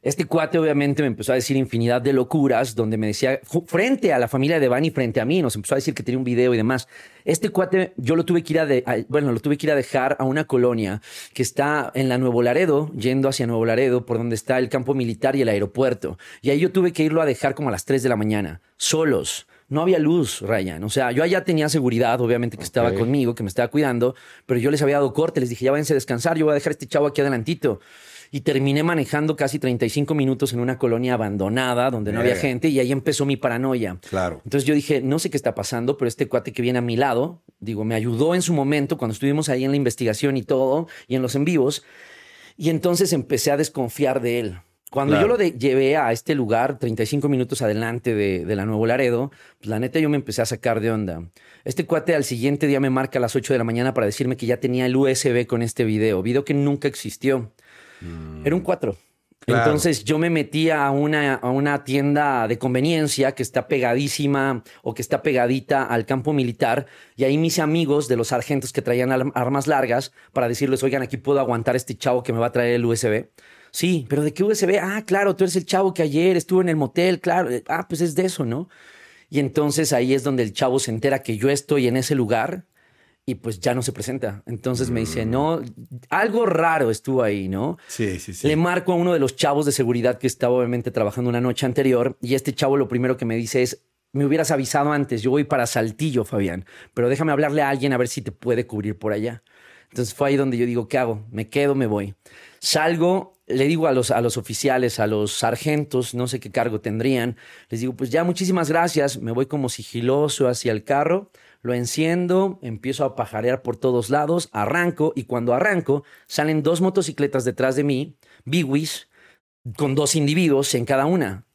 Este cuate obviamente me empezó a decir infinidad de locuras donde me decía, frente a la familia de Bani, frente a mí, nos empezó a decir que tenía un video y demás. Este cuate yo lo tuve que ir a, de, bueno, lo tuve que ir a dejar a una colonia que está en la Nuevo Laredo, yendo hacia Nuevo Laredo, por donde está el campo militar y el aeropuerto. Y ahí yo tuve que irlo a dejar como a las 3 de la mañana, solos. No había luz, Ryan. O sea, yo allá tenía seguridad, obviamente, que estaba conmigo, que me estaba cuidando, pero yo les había dado corte, les dije, ya váyanse a descansar, yo voy a dejar a este chavo aquí adelantito y terminé manejando casi 35 minutos en una colonia abandonada donde no había gente y ahí empezó mi paranoia. Claro. Entonces yo dije, no sé qué está pasando, pero este cuate que viene a mi lado, digo, me ayudó en su momento cuando estuvimos ahí en la investigación y todo y en los en vivos y entonces empecé a desconfiar de él. Cuando yo lo llevé a este lugar, 35 minutos adelante de, de, la Nuevo Laredo, pues la neta yo me empecé a sacar de onda. Este cuate al siguiente día me marca a las 8 de la mañana para decirme que ya tenía el USB con este video, video que nunca existió. Era un 4. Entonces yo me metí a una, a una tienda de conveniencia que está pegadísima o que está pegadita al campo militar y ahí mis amigos de los sargentos que traían armas largas para decirles, oigan, aquí puedo aguantar este chavo que me va a traer el USB. Sí, pero ¿de qué USB? Ah, claro, tú eres el chavo que ayer estuvo en el motel, claro. Ah, pues es de eso, ¿no? Y entonces ahí es donde el chavo se entera que yo estoy en ese lugar y pues ya no se presenta. Entonces me dice, no, algo raro estuvo ahí, ¿no? Sí, sí, sí. Le marco a uno de los chavos de seguridad que estaba obviamente trabajando una noche anterior y este chavo lo primero que me dice es, me hubieras avisado antes, yo voy para Saltillo, Fabián, pero déjame hablarle a alguien a ver si te puede cubrir por allá. Entonces fue ahí donde yo digo, ¿qué hago? Me quedo, me voy. Salgo, le digo a los, a los oficiales, a los sargentos, no sé qué cargo tendrían, les digo, pues ya muchísimas gracias, me voy como sigiloso hacia el carro lo enciendo, empiezo a pajarear por todos lados, arranco y cuando arranco salen dos motocicletas detrás de mí, Biwis, con dos individuos en cada una.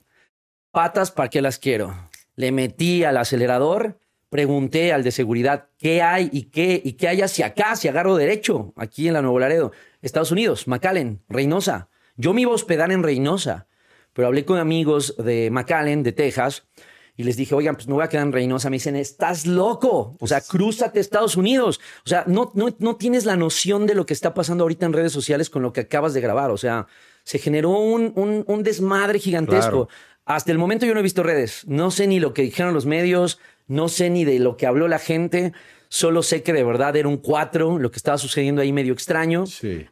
Patas, ¿para qué las quiero? Le metí al acelerador, pregunté al de seguridad qué hay y qué, y qué hay hacia acá, si agarro derecho, aquí en la Nuevo Laredo, Estados Unidos, McAllen, Reynosa. Yo me iba a hospedar en Reynosa, pero hablé con amigos de McAllen, de Texas, y les dije, oigan, pues me voy a quedar en Reynosa. Me dicen, estás loco. O sea, pues crúzate Estados Unidos. O sea, no, no, no tienes la noción de lo que está pasando ahorita en redes sociales con lo que acabas de grabar. O sea, se generó un, un, desmadre gigantesco. Hasta el momento yo no he visto redes. No sé ni lo que dijeron los medios, no sé ni de lo que habló la gente. Solo sé que de verdad era un cuatro, lo que estaba sucediendo ahí medio extraño.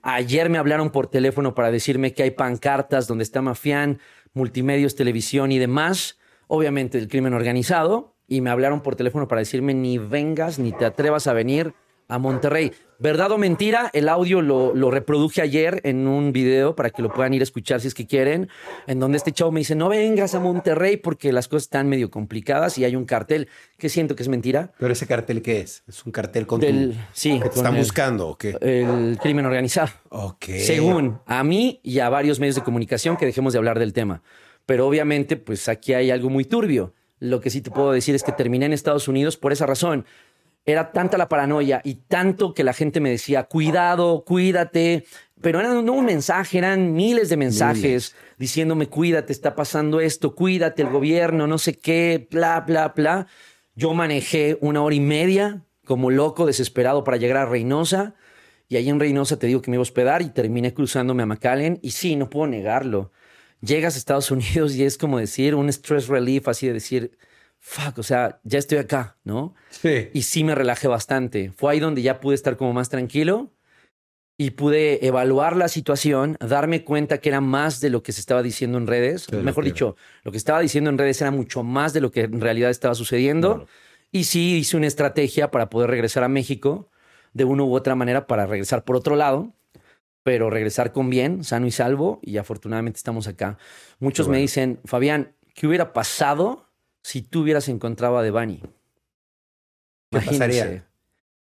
Ayer me hablaron por teléfono para decirme que hay pancartas donde está Mafián, multimedios, televisión y demás. Obviamente del crimen organizado, y me hablaron por teléfono para decirme ni vengas ni te atrevas a venir a Monterrey. ¿Verdad o mentira? El audio lo, lo, reproduje ayer en un video para que lo puedan ir a escuchar si es que quieren, en donde este chavo me dice, no vengas a Monterrey porque las cosas están medio complicadas y hay un cartel que siento que es mentira. ¿Pero ese cartel qué es? ¿Es un cartel con Del, Sí. ¿Que te están buscando o qué? El crimen organizado. Ok. Según a mí y a varios medios de comunicación que dejemos de hablar del tema pero obviamente pues aquí hay algo muy turbio. Lo que sí te puedo decir es que terminé en Estados Unidos por esa razón. Era tanta la paranoia y tanto que la gente me decía, cuidado, cuídate, pero era no un mensaje, eran miles de mensajes diciéndome, cuídate, está pasando esto, cuídate, el gobierno, no sé qué, bla, bla, bla. Yo manejé una hora y media como loco, desesperado para llegar a Reynosa. Y ahí en Reynosa te digo que me iba a hospedar y terminé cruzándome a McAllen. Y sí, no puedo negarlo llegas a Estados Unidos y es como decir un stress relief, así de decir, fuck, o sea, ya estoy acá, ¿no? Sí. Y sí me relajé bastante. Fue ahí donde ya pude estar como más tranquilo y pude evaluar la situación, darme cuenta que era más de lo que se estaba diciendo en redes. Mejor dicho, lo que estaba diciendo en redes era mucho más de lo que en realidad estaba sucediendo. Y sí hice una estrategia para poder regresar a México de una u otra manera para regresar por otro lado pero regresar con bien, sano y salvo, y afortunadamente estamos acá. Muchos me dicen, Fabián, ¿qué hubiera pasado si tú hubieras encontrado a Devani? ¿Qué pasaría?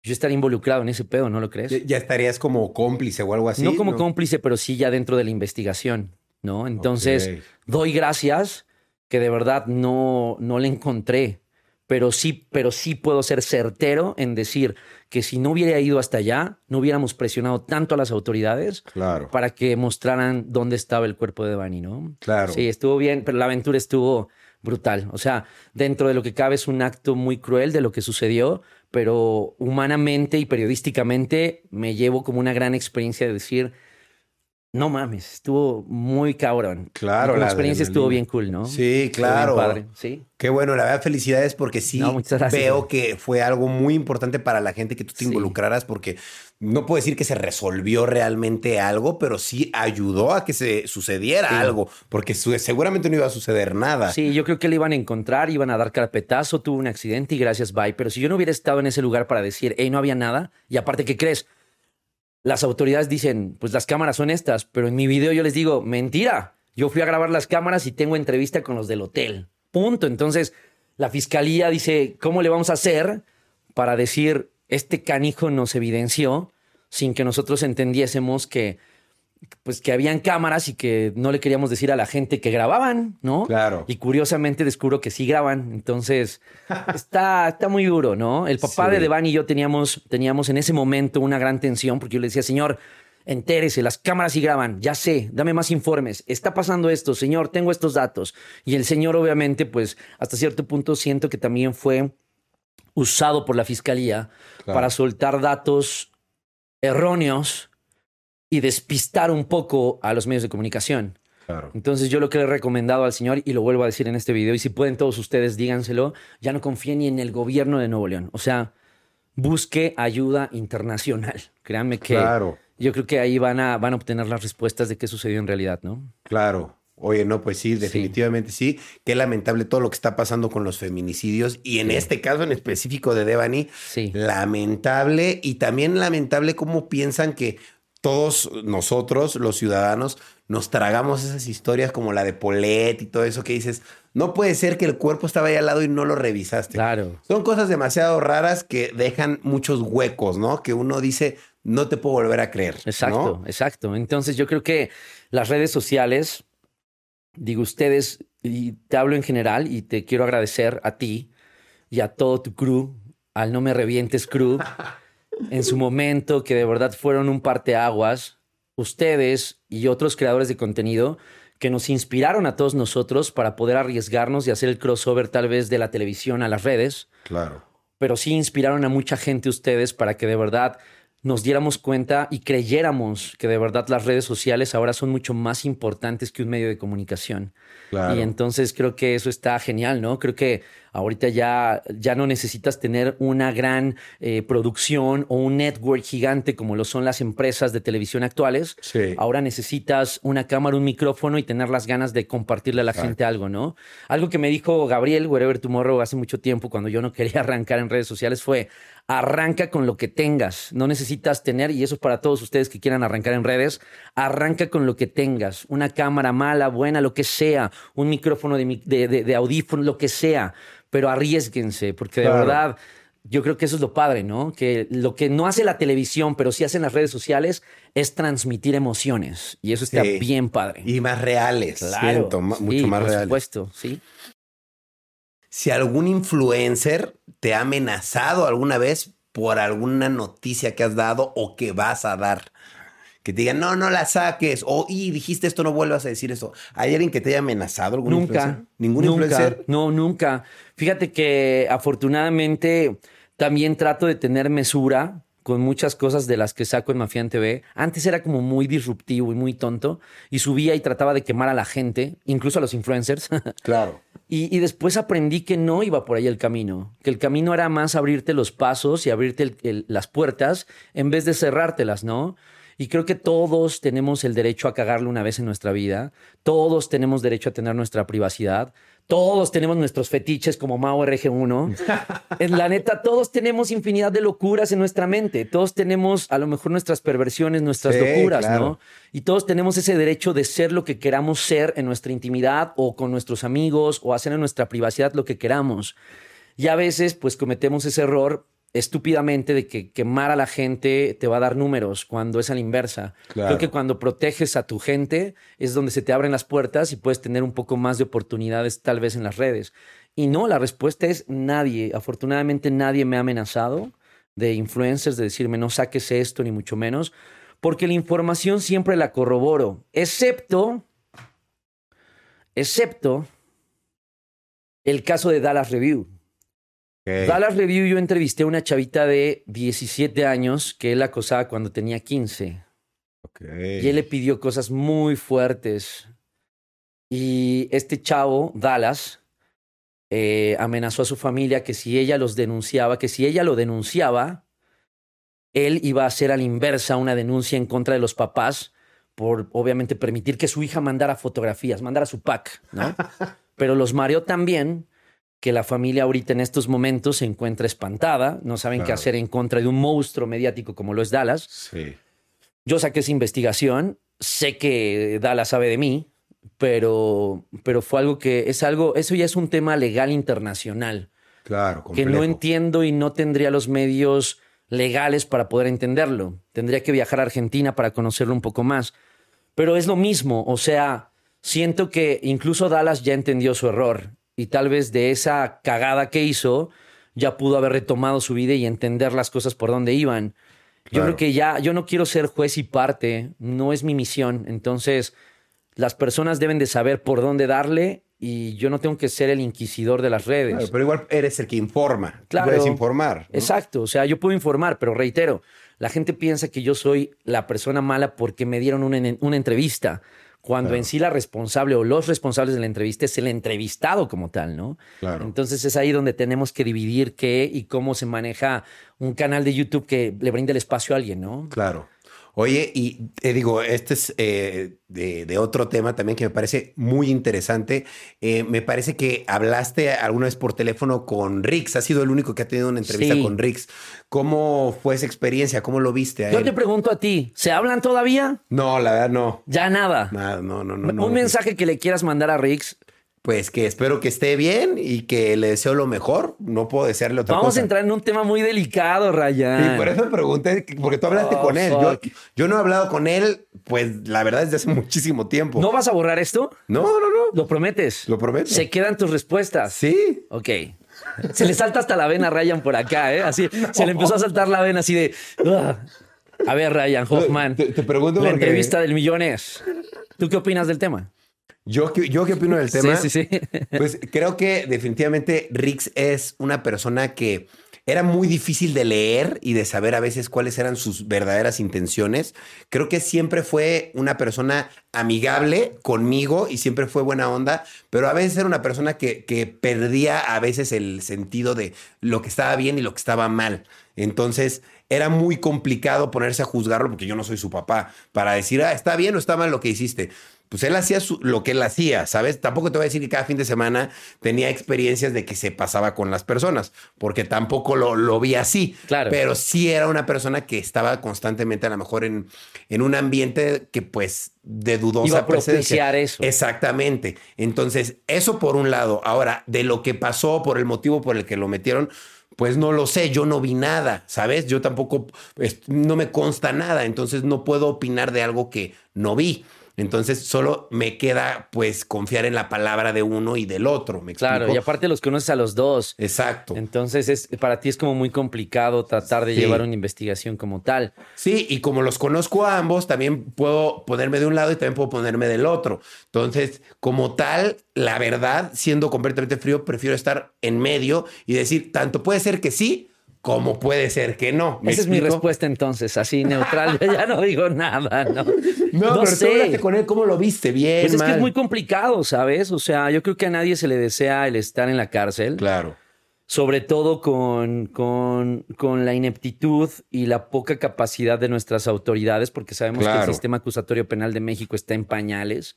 Yo estaría involucrado en ese pedo, ¿no lo crees? Ya estarías como cómplice o algo así. No como cómplice, pero sí ya dentro de la investigación, ¿no? Entonces, doy gracias que de verdad no, no le encontré pero sí, pero sí puedo ser certero en decir que si no hubiera ido hasta allá, no hubiéramos presionado tanto a las autoridades claro. para que mostraran dónde estaba el cuerpo de Bani, ¿no? Claro. Sí, estuvo bien, pero la aventura estuvo brutal. O sea, dentro de lo que cabe es un acto muy cruel de lo que sucedió, pero humanamente y periodísticamente me llevo como una gran experiencia de decir, no mames, estuvo muy cabrón. Claro, la la experiencia estuvo bien cool, ¿no? Sí, claro. padre, sí. Qué bueno, la verdad, felicidades porque sí No, veo que fue algo muy importante para la gente que tú te Sí. involucraras porque no puedo decir que se resolvió realmente algo, pero sí ayudó a que se sucediera Sí. algo, porque su- seguramente no iba a suceder nada. Sí, yo creo que le iban a encontrar, iban a dar carpetazo, tuvo un accidente y gracias, bye. Pero si yo no hubiera estado en ese lugar para decir, hey, no había nada, y aparte, ¿qué crees? Las autoridades dicen, pues las cámaras son estas, pero en mi video yo les digo, mentira. Yo fui a grabar las cámaras y tengo entrevista con los del hotel. Punto. Entonces, la fiscalía dice, ¿cómo le vamos a hacer para decir, este canijo nos evidenció sin que nosotros entendiésemos que pues que habían cámaras y que no le queríamos decir a la gente que grababan, ¿no? Claro. Y curiosamente descubro que sí graban. Entonces, está, está muy duro, ¿no? El papá Sí. de Devani y yo teníamos, teníamos en ese momento una gran tensión porque yo le decía, señor, entérese, las cámaras sí graban, ya sé, dame más informes, está pasando esto, señor, tengo estos datos. Y el señor, obviamente, pues hasta cierto punto siento que también fue usado por la fiscalía Claro. para soltar datos erróneos y despistar un poco a los medios de comunicación. Claro. Entonces yo lo que le he recomendado al señor, y lo vuelvo a decir en este video, y si pueden todos ustedes díganselo, ya no confíen ni en el gobierno de Nuevo León. O sea, busque ayuda internacional. Créanme que Claro. yo creo que ahí van a, van a obtener las respuestas de qué sucedió en realidad, ¿no? Claro. Oye, no, pues sí, definitivamente sí. Qué lamentable todo lo que está pasando con los feminicidios y en este caso en específico de Devani, Sí. lamentable y también lamentable cómo piensan que todos nosotros, los ciudadanos, nos tragamos esas historias como la de Polet y todo eso que dices, no puede ser que el cuerpo estaba ahí al lado y no lo revisaste. Claro. Son cosas demasiado raras que dejan muchos huecos, ¿no? Que uno dice, no te puedo volver a creer. ¿no? Exacto, exacto. Entonces yo creo que las redes sociales, digo ustedes, y te hablo en general y te quiero agradecer a ti y a todo tu crew, al No Me Revientes crew, en su momento que de verdad fueron un parteaguas, ustedes y otros creadores de contenido que nos inspiraron a todos nosotros para poder arriesgarnos y hacer el crossover tal vez de la televisión a las redes Claro. pero sí inspiraron a mucha gente ustedes para que de verdad nos diéramos cuenta y creyéramos que de verdad las redes sociales ahora son mucho más importantes que un medio de comunicación. Claro. Y entonces creo que eso está genial, ¿no? Creo que ahorita ya, ya no necesitas tener una gran eh, producción o un network gigante como lo son las empresas de televisión actuales. Sí. Ahora necesitas una cámara, un micrófono y tener las ganas de compartirle a la gente algo, ¿no? Algo que me dijo Gabriel, Wherever Tomorrow, hace mucho tiempo cuando yo no quería arrancar en redes sociales fue, arranca con lo que tengas. No necesitas tener, y eso es para todos ustedes que quieran arrancar en redes, arranca con lo que tengas. Una cámara mala, buena, lo que sea, un micrófono de, de, de- de audífono, lo que sea, pero arriesguense, porque de Claro. verdad... Yo creo que eso es lo padre, ¿no? Que lo que no hace la televisión, pero sí hacen las redes sociales, es transmitir emociones. Y eso está Sí. bien padre. Y más reales, siento, ma- sí, mucho más por reales. supuesto, sí. Si algún influencer te ha amenazado alguna vez por alguna noticia que has dado o que vas a dar, que te digan, no, no la saques, o y dijiste esto, no vuelvas a decir eso. ¿Hay alguien que te haya amenazado algún influencer? Nunca. ¿Ningún nunca, influencer? No, nunca. Fíjate que afortunadamente también trato de tener mesura con muchas cosas de las que saco en Mafián TV. Antes era como muy disruptivo y muy tonto y subía y trataba de quemar a la gente, incluso a los influencers. Claro. Y, después aprendí que no iba por ahí el camino, que el camino era más abrirte los pasos y abrirte las puertas en vez de cerrártelas, ¿no? Y creo que todos tenemos el derecho a cagarle una vez en nuestra vida, todos tenemos derecho a tener nuestra privacidad, todos tenemos nuestros fetiches como Mao RG1. En la neta, todos tenemos infinidad de locuras en nuestra mente, todos tenemos a lo mejor nuestras perversiones, nuestras Sí, locuras, claro. ¿no? Y todos tenemos ese derecho de ser lo que queramos ser en nuestra intimidad o con nuestros amigos o hacer en nuestra privacidad lo que queramos. Y a veces, pues cometemos ese error estúpidamente de que quemar a la gente te va a dar números cuando es a la inversa. Claro. Creo que cuando proteges a tu gente es donde se te abren las puertas y puedes tener un poco más de oportunidades tal vez en las redes. Y no, la respuesta es nadie. Afortunadamente nadie me ha amenazado de influencers de decirme no saques esto ni mucho menos, porque la información siempre la corroboro, excepto, excepto el caso de Dallas Review. Dallas Review yo entrevisté a una chavita de 17 años que él acosaba cuando tenía 15. Y él le pidió cosas muy fuertes. Y este chavo, Dallas, eh, amenazó a su familia que si ella los denunciaba, que si ella lo denunciaba, él iba a hacer a la inversa una denuncia en contra de los papás por obviamente permitir que su hija mandara fotografías, mandara su pack, ¿no? Pero los mareó también que la familia ahorita en estos momentos se encuentra espantada, no saben qué hacer en contra de un monstruo mediático como lo es Dallas. Sí. Yo saqué esa investigación, sé que Dallas sabe de mí, pero, pero fue algo que es algo, eso ya es un tema legal internacional. Claro, que no entiendo y no tendría los medios legales para poder entenderlo. Tendría que viajar a Argentina para conocerlo un poco más. Pero es lo mismo, o sea, siento que incluso Dallas ya entendió su error y tal vez de esa cagada que hizo ya pudo haber retomado su vida y entender las cosas por donde iban. Yo creo que ya, yo no quiero ser juez y parte, no es mi misión. Entonces, las personas deben de saber por dónde darle y yo no tengo que ser el inquisidor de las redes. pero igual eres el que informa. Claro. Puedes informar. Exacto. O sea, yo puedo informar, pero reitero, la gente piensa que yo soy la persona mala porque me dieron una, entrevista, cuando en sí la responsable o los responsables de la entrevista es el entrevistado como tal, ¿no? Claro. Entonces es ahí donde tenemos que dividir qué y cómo se maneja un canal de YouTube que le brinda el espacio a alguien, ¿no? Claro. Oye, y te digo, este es eh, de, otro tema también que me parece muy interesante. Eh, me parece que hablaste alguna vez por teléfono con Rix. Ha sido el único que ha tenido una entrevista con Rix. ¿Cómo fue esa experiencia? ¿Cómo lo viste? Yo te pregunto a ti, ¿se hablan todavía? No, la verdad no. Ya nada. Nada, no, no, no. Un mensaje que le quieras mandar a Rix pues que espero que esté bien y que le deseo lo mejor. No puedo desearle otra cosa. Vamos a entrar en un tema muy delicado, Ryan. Y por eso me pregunté, porque tú hablaste oh, con él. Yo, no he hablado con él, pues la verdad, desde hace muchísimo tiempo. ¿No vas a borrar esto? No, no, no. ¿Lo prometes? Lo prometo. ¿Se quedan tus respuestas? Sí. Ok. Se le salta hasta la vena a Ryan por acá, ¿eh? Así, se le empezó a saltar la vena así de... A ver, Ryan Hoffman. Te, pregunto La entrevista del millones. ¿Tú qué opinas del tema? Yo, yo qué opino del tema. Sí, sí, sí. Pues creo que definitivamente Rix es una persona que era muy difícil de leer y de saber a veces cuáles eran sus verdaderas intenciones. Creo que siempre fue una persona amigable conmigo y siempre fue buena onda, pero a veces era una persona que, que perdía a veces el sentido de lo que estaba bien y lo que estaba mal. Entonces era muy complicado ponerse a juzgarlo porque yo no soy su papá para decir, ah, está bien o está mal lo que hiciste pues él hacía lo que él hacía, ¿sabes? Tampoco te voy a decir que cada fin de semana tenía experiencias de que se pasaba con las personas, porque tampoco lo, lo vi así. Claro. Pero sí era una persona que estaba constantemente a lo mejor en, en un ambiente que pues de dudosa Iba a propiciar eso. Exactamente. Entonces, eso por un lado. Ahora, de lo que pasó, por el motivo por el que lo metieron, pues no lo sé, yo no vi nada, ¿sabes? Yo tampoco, no me consta nada, entonces no puedo opinar de algo que no vi. Entonces solo me queda pues confiar en la palabra de uno y del otro. ¿me claro, y aparte los conoces a los dos. Exacto. Entonces es, para ti es como muy complicado tratar de llevar una investigación como tal. Sí, y como los conozco a ambos, también puedo ponerme de un lado y también puedo ponerme del otro. Entonces, como tal, la verdad, siendo completamente frío, prefiero estar en medio y decir, tanto puede ser que sí ¿Cómo puede ser que no? Esa es mi respuesta entonces, así neutral. Yo ya no digo nada, ¿no? No, no pero sé. con él, ¿cómo lo viste? Bien. Pues es que es muy complicado, ¿sabes? O sea, yo creo que a nadie se le desea el estar en la cárcel. Claro. Sobre todo con, con, con la ineptitud y la poca capacidad de nuestras autoridades, porque sabemos que el sistema acusatorio penal de México está en pañales.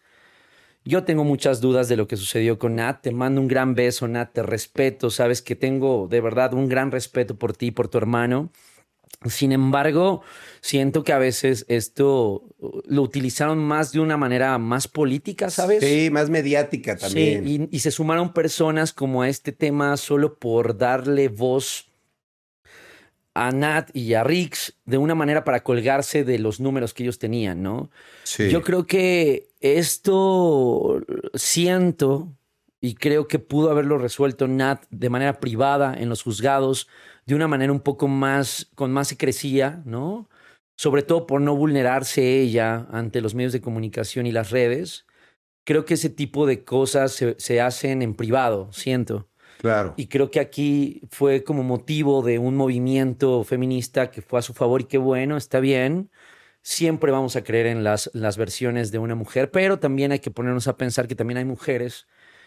Yo tengo muchas dudas de lo que sucedió con Nat. Te mando un gran beso, Nat. Te respeto. Sabes que tengo de verdad un gran respeto por ti y por tu hermano. Sin embargo, siento que a veces esto lo utilizaron más de una manera más política, ¿sabes? Sí, más mediática también. Sí, y, y se sumaron personas como a este tema solo por darle voz a Nat y a Rix de una manera para colgarse de los números que ellos tenían, ¿no? Sí. Yo creo que esto siento y creo que pudo haberlo resuelto Nat de manera privada en los juzgados, de una manera un poco más, con más secrecía, ¿no? Sobre todo por no vulnerarse ella ante los medios de comunicación y las redes. Creo que ese tipo de cosas se, se hacen en privado, siento. Claro. Y creo que aquí fue como motivo de un movimiento feminista que fue a su favor y qué bueno, está bien. siempre vamos a creer en las, las versiones de una mujer, pero también hay que ponernos a pensar que también hay mujeres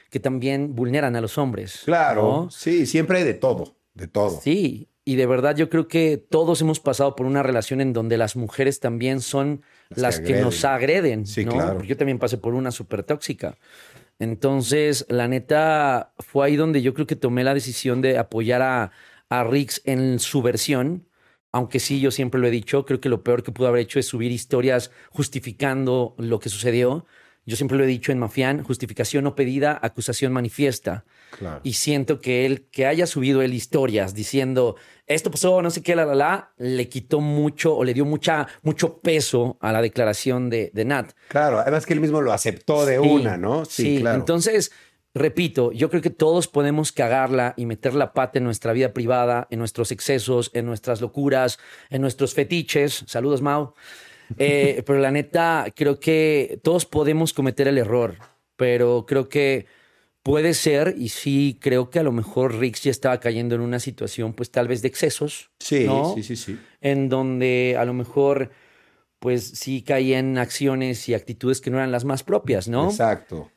que también vulneran a los hombres. Claro, ¿no? sí, siempre hay de todo, de todo. Sí, y de verdad yo creo que todos hemos pasado por una relación en donde las mujeres también son Las las, que que, nos agreden, Sí, ¿no? claro. Porque yo también pasé por una súper tóxica. Entonces, la neta, fue ahí donde yo creo que tomé la decisión de apoyar a, a Rix en su versión. Aunque sí, yo siempre lo he dicho, creo que lo peor que pudo haber hecho es subir historias justificando lo que sucedió. Yo siempre lo he dicho en Mafián, justificación no pedida, acusación manifiesta. Claro. Y siento que él, que haya subido él historias diciendo esto pasó, no sé qué, la, la, la, le quitó mucho o le dio mucha, mucho peso a la declaración de, de Nat. Claro, además que él mismo lo aceptó de Sí, una, ¿no? Sí, claro. Entonces, repito, yo creo que todos podemos cagarla y meter la pata en nuestra vida privada, en nuestros excesos, en nuestras locuras, en nuestros fetiches. Saludos, Mau. Eh, pero la neta, creo que todos podemos cometer el error, pero creo que puede ser, y sí, creo que a lo mejor Rix ya estaba cayendo en una situación, pues tal vez de excesos. sí, ¿no? sí, sí, sí. en donde a lo mejor, pues sí caía en acciones y actitudes que no eran las más propias, ¿no? Exacto.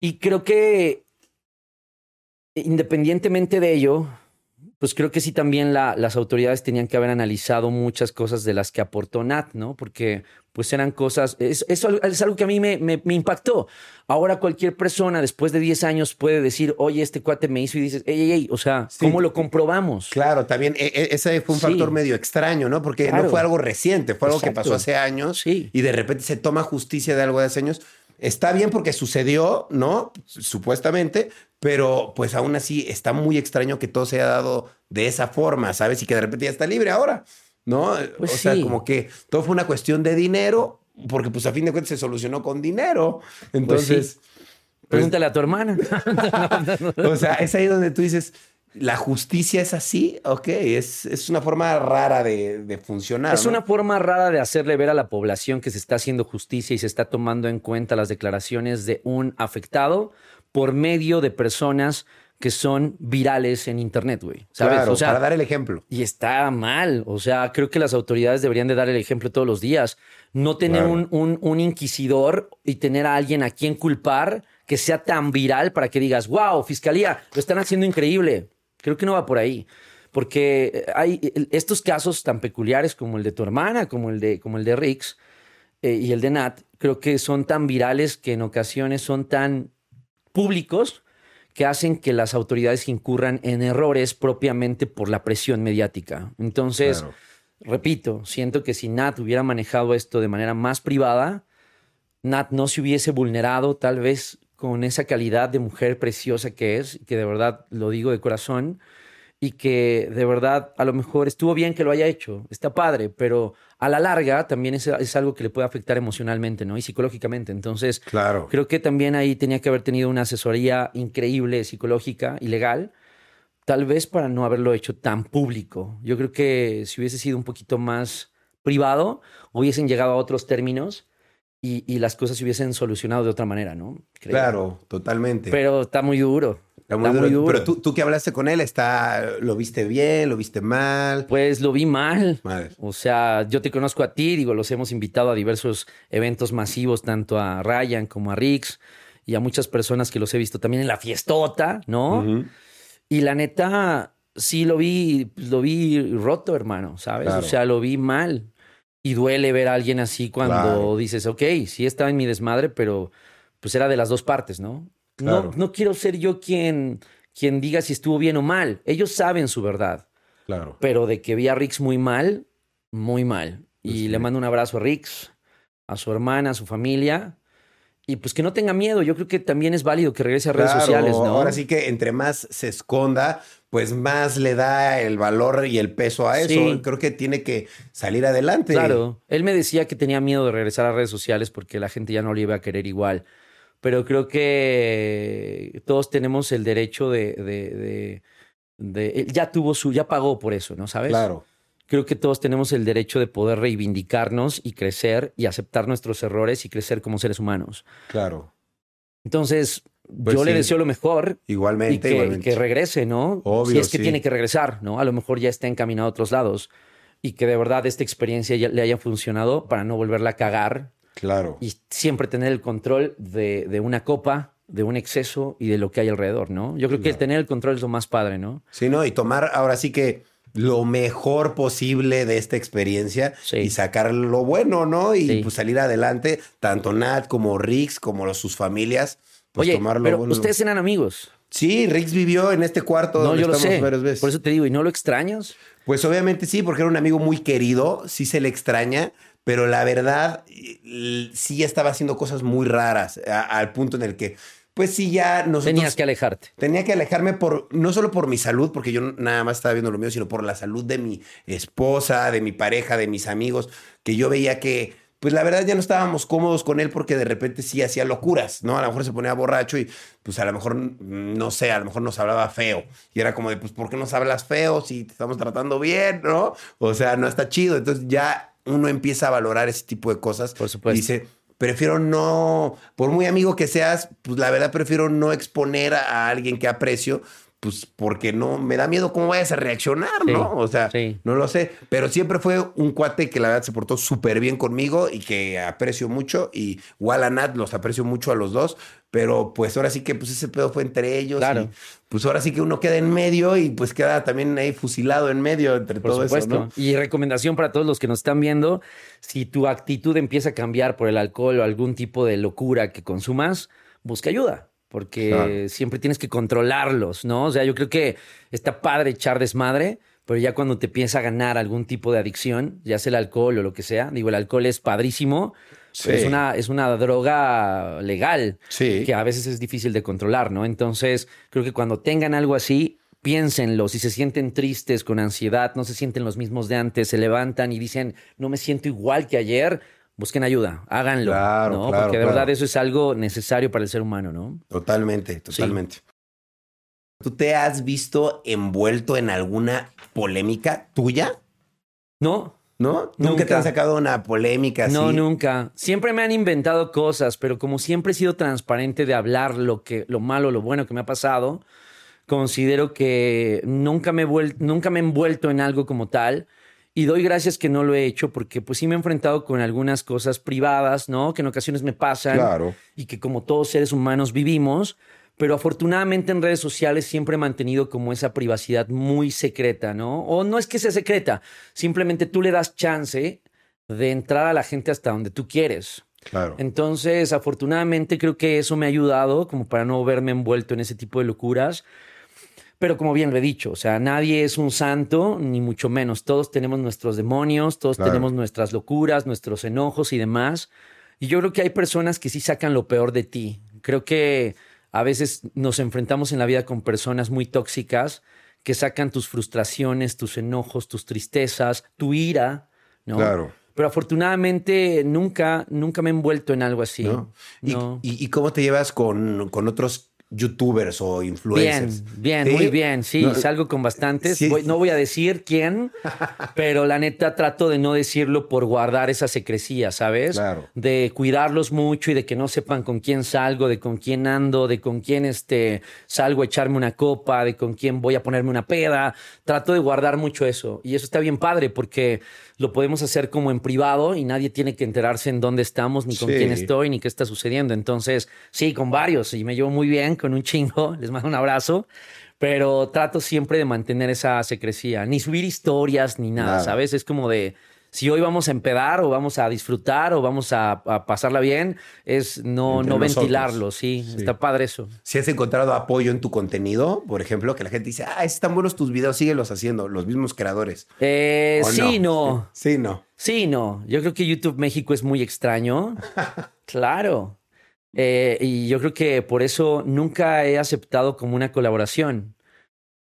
Y creo que independientemente de ello, pues creo que sí también la- las autoridades tenían que haber analizado muchas cosas de las que aportó Nat, ¿no? Porque pues eran cosas, es- eso es algo que a mí me, me- me impactó. Ahora cualquier persona después de 10 años puede decir, oye, este cuate me hizo y dices, ey, ey, ey, o sea, Sí. ¿cómo lo comprobamos? Claro, también e- e- ese fue un Sí. factor medio extraño, ¿no? Porque no fue algo reciente, fue algo que pasó hace años Sí. y de repente se toma justicia de algo de hace años. Está bien porque sucedió, ¿no? Supuestamente, pero pues aún así está muy extraño que todo se haya dado de esa forma, ¿sabes? Y que de repente ya está libre ahora, ¿no? Pues o sea, sí. como que todo fue una cuestión de dinero, porque pues a fin de cuentas se solucionó con dinero. Entonces, pues, Pregúntale a tu hermana. o sea, es ahí donde tú dices, la justicia es así, ok, es, es una forma rara de, de funcionar. Es ¿no? una forma rara de hacerle ver a la población que se está haciendo justicia y se está tomando en cuenta las declaraciones de un afectado por medio de personas que son virales en internet, güey. ¿Sabes? Claro, o sea, para dar el ejemplo. y está mal. O sea, creo que las autoridades deberían de dar el ejemplo todos los días. No tener Claro. un, un- un inquisidor y tener a alguien a quien culpar que sea tan viral para que digas, wow, fiscalía, lo están haciendo increíble. Creo que no va por ahí. Porque eh, hay eh, estos casos tan peculiares como el de tu hermana, como el de, como el de Rix eh, y el de Nat, creo que son tan virales que en ocasiones son tan públicos que hacen que las autoridades incurran en errores propiamente por la presión mediática. Entonces, Claro. repito, siento que si Nat hubiera manejado esto de manera más privada, Nat no se hubiese vulnerado tal vez con esa calidad de mujer preciosa que es, que de verdad lo digo de corazón, y que de verdad a lo mejor estuvo bien que lo haya hecho, está padre, pero a la larga también es, es algo que le puede afectar emocionalmente, ¿no? Y psicológicamente. Entonces, Claro. Creo que también ahí tenía que haber tenido una asesoría increíble, psicológica y legal, tal vez para no haberlo hecho tan público. Yo creo que si hubiese sido un poquito más privado, hubiesen llegado a otros términos y, y las cosas se hubiesen solucionado de otra manera, ¿no? Creo. Claro, totalmente. Pero está muy duro. Está muy está duro. muy duro. Pero tú, tú que hablaste con él, está, ¿lo viste bien? ¿Lo viste mal? Pues lo vi mal. Madre. O sea, yo te conozco a ti, digo, los hemos invitado a diversos eventos masivos, tanto a Ryan como a Rix y a muchas personas que los he visto también en la fiestota, ¿no? Y la neta, sí lo vi, lo vi roto, hermano, ¿sabes? Claro. O sea, lo vi mal. Y duele ver a alguien así cuando Claro. dices, ok, sí estaba en mi desmadre, pero pues era de las dos partes, ¿no? Claro. No, no quiero ser yo quien, quien diga si estuvo bien o mal. Ellos saben su verdad, Claro. pero de que vi a Rix muy mal, muy mal. Y Pues sí. le mando un abrazo a Rix, a su hermana, a su familia. Y pues que no tenga miedo. Yo creo que también es válido que regrese a redes Claro, sociales, ¿no? Ahora sí que entre más se esconda, pues más le da el valor y el peso a eso. Sí. Creo que tiene que salir adelante. Claro, él me decía que tenía miedo de regresar a redes sociales porque la gente ya no lo iba a querer igual. Pero creo que todos tenemos el derecho de, de, de- de- él ya tuvo su, ya pagó por eso, ¿no sabes? Claro. Creo que todos tenemos el derecho de poder reivindicarnos y crecer y aceptar nuestros errores y crecer como seres humanos. Claro. Entonces, Pues yo le deseo lo mejor y Igualmente, que, igualmente. que regrese, ¿no? Obvio, si es que sí. tiene que regresar, ¿no? A lo mejor ya está encaminado a otros lados. y que de verdad esta experiencia ya le haya funcionado para no volverla a cagar Claro. y siempre tener el control de, de una copa, de un exceso y de lo que hay alrededor, ¿no? Yo creo que el tener el control es lo más padre, ¿no? Sí, ¿no? Y tomar ahora sí que lo mejor posible de esta experiencia Sí. y sacar lo bueno, ¿no? Y Sí. pues salir adelante, tanto Nat como Rix, como sus familias, pues Oye, tomar lo pero bueno. ustedes eran amigos. Sí, Rix vivió en este cuarto No, donde yo lo estamos sé. varias veces. Por eso te digo, ¿y no lo extrañas? Pues obviamente sí, porque era un amigo muy querido, sí se le extraña, pero la verdad sí estaba haciendo cosas muy raras, a- al punto en el que, pues sí, ya nosotros... Tenías que alejarte. Tenía que alejarme por, no solo por mi salud, porque yo nada más estaba viendo lo mío, sino por la salud de mi esposa, de mi pareja, de mis amigos, que yo veía que, pues la verdad ya no estábamos cómodos con él porque de repente sí hacía locuras, ¿no? A lo mejor se ponía borracho y pues a lo mejor, mm, no sé, a lo mejor nos hablaba feo. Y era como de, pues, ¿por qué nos hablas feo si te estamos tratando bien, ¿no? O sea, no está chido. Entonces ya uno empieza a valorar ese tipo de cosas. Por supuesto. Y dice, prefiero no, por muy amigo que seas, pues la verdad prefiero no exponer a, a alguien que aprecio, pues porque no, me da miedo cómo vayas a reaccionar, Sí, ¿no? O sea, sí. no lo sé, pero siempre fue un cuate que la verdad se portó súper bien conmigo y que aprecio mucho y igual a Nat los aprecio mucho a los dos, pero pues ahora sí que pues ese pedo fue entre ellos Claro. y pues ahora sí que uno queda en medio y pues queda también ahí fusilado en medio entre Por todo supuesto. eso, ¿no? Y recomendación para todos los que nos están viendo, si tu actitud empieza a cambiar por el alcohol o algún tipo de locura que consumas, busca ayuda, porque Claro. siempre tienes que controlarlos, ¿no? O sea, yo creo que está padre echar desmadre, pero ya cuando te empieza a ganar algún tipo de adicción, ya sea el alcohol o lo que sea, digo, el alcohol es padrísimo, Sí. es, una, es una droga legal Sí. que a veces es difícil de controlar, ¿no? Entonces, creo que cuando tengan algo así, piénsenlo. Si se sienten tristes, con ansiedad, no se sienten los mismos de antes, se levantan y dicen, no me siento igual que ayer, busquen ayuda, háganlo. Claro, ¿no? claro, Porque de claro. verdad eso es algo necesario para el ser humano, ¿no? Totalmente, totalmente. ¿Tú te has visto envuelto en alguna polémica tuya? No, ¿No? ¿Nunca, Nunca. te han sacado una polémica así? no, nunca. Siempre me han inventado cosas, pero como siempre he sido transparente de hablar lo que, lo malo, lo bueno que me ha pasado, considero que nunca me, nunca me he envuelto en algo como tal. Y doy gracias que no lo he hecho porque pues sí me he enfrentado con algunas cosas privadas, ¿no? Que en ocasiones me pasan Claro. y que como todos seres humanos vivimos, pero afortunadamente en redes sociales siempre he mantenido como esa privacidad muy secreta, ¿no? O no es que sea secreta, simplemente tú le das chance de entrar a la gente hasta donde tú quieres. Claro. Entonces, afortunadamente creo que eso me ha ayudado como para no verme envuelto en ese tipo de locuras. Pero como bien lo he dicho, o sea, nadie es un santo, ni mucho menos. Todos tenemos nuestros demonios, todos Claro. tenemos nuestras locuras, nuestros enojos y demás. Y yo creo que hay personas que sí sacan lo peor de ti. Creo que a veces nos enfrentamos en la vida con personas muy tóxicas que sacan tus frustraciones, tus enojos, tus tristezas, tu ira, ¿no? Claro. Pero afortunadamente nunca, nunca me he envuelto en algo así. ¿No? ¿Y, No. y- y cómo te llevas con, con otros youtubers o Bien, influencers? bien, ¿Sí? muy bien. Sí, No, salgo con bastantes. sí. Voy- no voy a decir quién, pero la neta trato de no decirlo por guardar esa secrecía, ¿sabes? Claro. De cuidarlos mucho y de que no sepan con quién salgo, de con quién ando, de con quién este, salgo a echarme una copa, de con quién voy a ponerme una peda. Trato de guardar mucho eso. Y eso está bien padre porque lo podemos hacer como en privado y nadie tiene que enterarse en dónde estamos, ni con Sí. quién estoy, ni qué está sucediendo. Entonces, sí, con varios y me llevo muy bien, con un chingo. Les mando un abrazo. Pero trato siempre de mantener esa secrecía, ni subir historias ni nada, Nada. ¿sabes? Es como de si hoy vamos a empedar o vamos a disfrutar o vamos a, a pasarla bien, es no, Entre no nosotros. ventilarlo, sí, está padre eso. Si has encontrado apoyo en tu contenido, por ejemplo, que la gente dice, ah, están buenos tus videos, síguelos haciendo, los mismos creadores. Eh, ¿O sí, no. Sí, no. Sí, no. Yo creo que YouTube México es muy extraño. claro. Eh, y yo creo que por eso nunca he aceptado como una colaboración.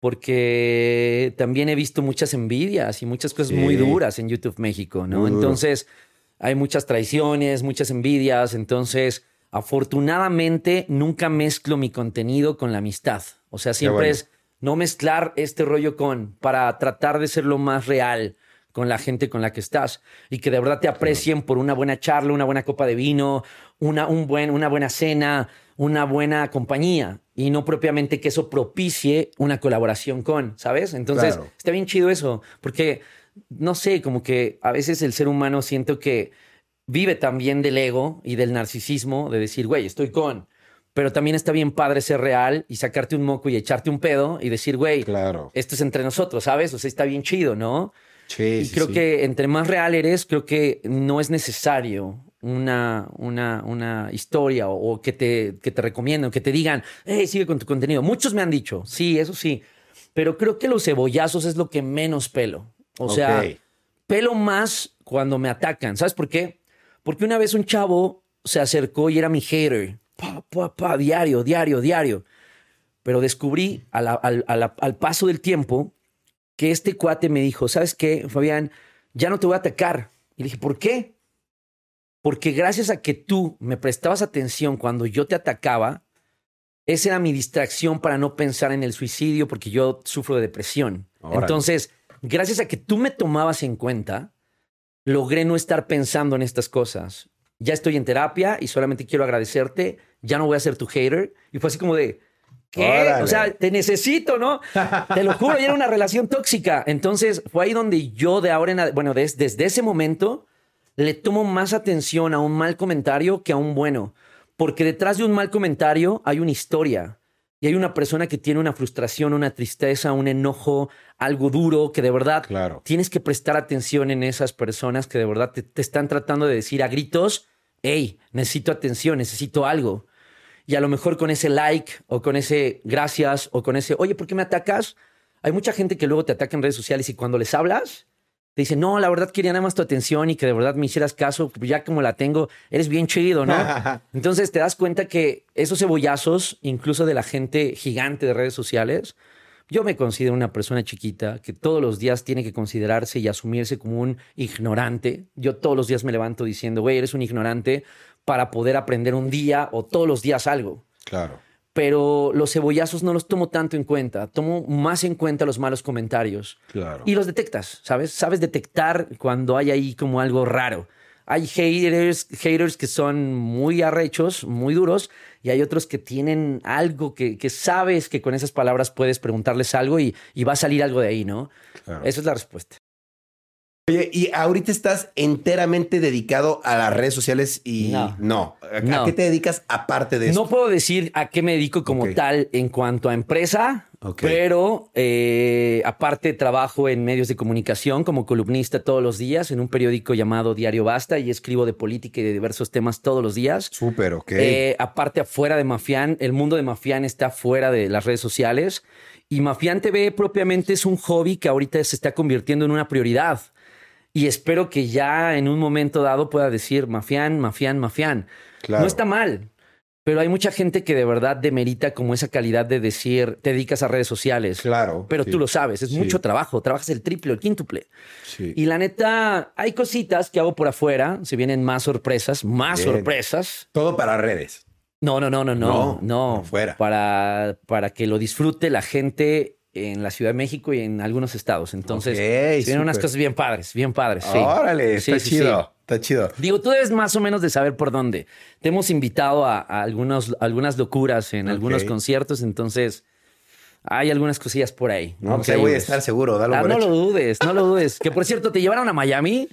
Porque también he visto muchas envidias y muchas cosas Sí. muy duras en YouTube México, ¿no? Muy duro. Entonces, hay muchas traiciones, muchas envidias. Entonces, afortunadamente, nunca mezclo mi contenido con la amistad. O sea, siempre bueno. es no mezclar este rollo con, para tratar de ser lo más real con la gente con la que estás y que de verdad te aprecien por una buena charla, una buena copa de vino, una, un buen, una buena cena, una buena compañía y no propiamente que eso propicie una colaboración con, ¿sabes? Entonces, Claro. está bien chido eso, porque no sé, como que a veces el ser humano siento que vive también del ego y del narcisismo, de decir, güey, estoy con. Pero también está bien padre ser real y sacarte un moco y echarte un pedo y decir, güey, Claro. esto es entre nosotros, ¿sabes? O sea, está bien chido, ¿no? Sí, Y sí, creo sí. que entre más real eres, creo que no es necesario una, una, una historia o, o que, te, que te recomienden, que te digan, hey, sigue con tu contenido. Muchos me han dicho, sí, eso sí, pero creo que los cebollazos es lo que menos pelo. O sea, pelo más cuando me atacan. ¿Sabes por qué? Porque una vez un chavo se acercó y era mi hater. Pa, pa, pa, diario, diario, diario. Pero descubrí a la- al, a la- al paso del tiempo que este cuate me dijo, ¿sabes qué, Fabián? Ya no te voy a atacar. Y le dije, ¿por qué? Porque gracias a que tú me prestabas atención cuando yo te atacaba, esa era mi distracción para no pensar en el suicidio porque yo sufro de depresión. Órale. Entonces, gracias a que tú me tomabas en cuenta, logré no estar pensando en estas cosas. Ya estoy en terapia y solamente quiero agradecerte. Ya no voy a ser tu hater. Y fue así como de, ¿qué? Órale. O sea, te necesito, ¿no? Te lo juro, y era una relación tóxica. Entonces, fue ahí donde yo de ahora en bueno, des- desde ese momento le tomo más atención a un mal comentario que a un bueno. Porque detrás de un mal comentario hay una historia. Y hay una persona que tiene una frustración, una tristeza, un enojo, algo duro, que de verdad Claro. tienes que prestar atención en esas personas que de verdad te, te están tratando de decir a gritos, hey, necesito atención, necesito algo. Y a lo mejor con ese like o con ese gracias o con ese, oye, ¿por qué me atacas? Hay mucha gente que luego te ataca en redes sociales y cuando les hablas, te dicen, no, la verdad quería nada más tu atención y que de verdad me hicieras caso, pues ya como la tengo, eres bien chido, ¿no? Entonces te das cuenta que esos cebollazos, incluso de la gente gigante de redes sociales, yo me considero una persona chiquita que todos los días tiene que considerarse y asumirse como un ignorante. Yo todos los días me levanto diciendo, güey, eres un ignorante para poder aprender un día o todos los días algo. Claro. Pero los cebollazos no los tomo tanto en cuenta. Tomo más en cuenta los malos comentarios. Claro. Y los detectas, ¿sabes? Sabes detectar cuando hay ahí como algo raro. Hay haters, haters que son muy arrechos, muy duros, y hay otros que tienen algo que, que sabes que con esas palabras puedes preguntarles algo y, y va a salir algo de ahí, ¿no? Claro. Esa es la respuesta. Oye, y ahorita estás enteramente dedicado a las redes sociales y No. ¿A, No. ¿A qué te dedicas aparte de eso? No puedo decir a qué me dedico como tal en cuanto a empresa, pero eh, aparte trabajo en medios de comunicación como columnista todos los días en un periódico llamado Diario Basta y escribo de política y de diversos temas todos los días. Súper, ok. Eh, aparte, afuera de Mafián, el mundo de Mafián está fuera de las redes sociales. Y Mafián TV propiamente es un hobby que ahorita se está convirtiendo en una prioridad. Y espero que ya en un momento dado pueda decir Mafián, Mafián, Mafián. Claro. No está mal. Pero hay mucha gente que de verdad demerita como esa calidad de decir, te dedicas a redes sociales. Claro. Pero sí. tú lo sabes, es Sí. mucho trabajo, trabajas el triple o el quíntuple. Sí. Y la neta, hay cositas que hago por afuera, se vienen más sorpresas, más Bien. sorpresas. Todo para redes. No, no, no, no, no, No, no. por fuera. Para, para que lo disfrute la gente en la Ciudad de México y en algunos estados. Entonces, Ok, se vienen súper. unas cosas bien padres, bien padres. Sí. Órale, está sí, chido. sí. Está chido. Digo, tú debes más o menos de saber por dónde. Te hemos invitado a, a algunos, algunas locuras en algunos conciertos, entonces hay algunas cosillas por ahí. No, ahí voy a estar seguro. Dalo Ah, por no hecho. lo dudes, no lo dudes. Que por cierto, te llevaron a Miami.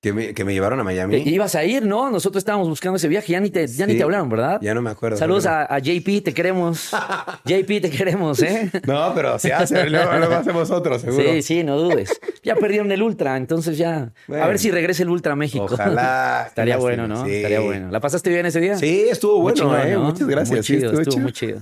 Que me, que me llevaron a Miami. Ibas a ir, ¿no? Nosotros estábamos buscando ese viaje. Ya ni te, ya ni te hablaron, ¿verdad? Ya no me acuerdo. Saludos a, a JP, te queremos. JP, te queremos, ¿eh? No, pero se hace. luego, luego hacemos otro, seguro. Sí, sí, no dudes. Ya perdieron el Ultra, entonces ya. Bueno. A ver si regresa el Ultra a México. Ojalá. Estaría bueno, ¿no? sí. Estaría bueno. ¿La pasaste bien ese día? Sí, estuvo bueno, ¿eh? ¿no? Muchas gracias. Muy Sí, chido, estuvo estuvo chido. muy chido.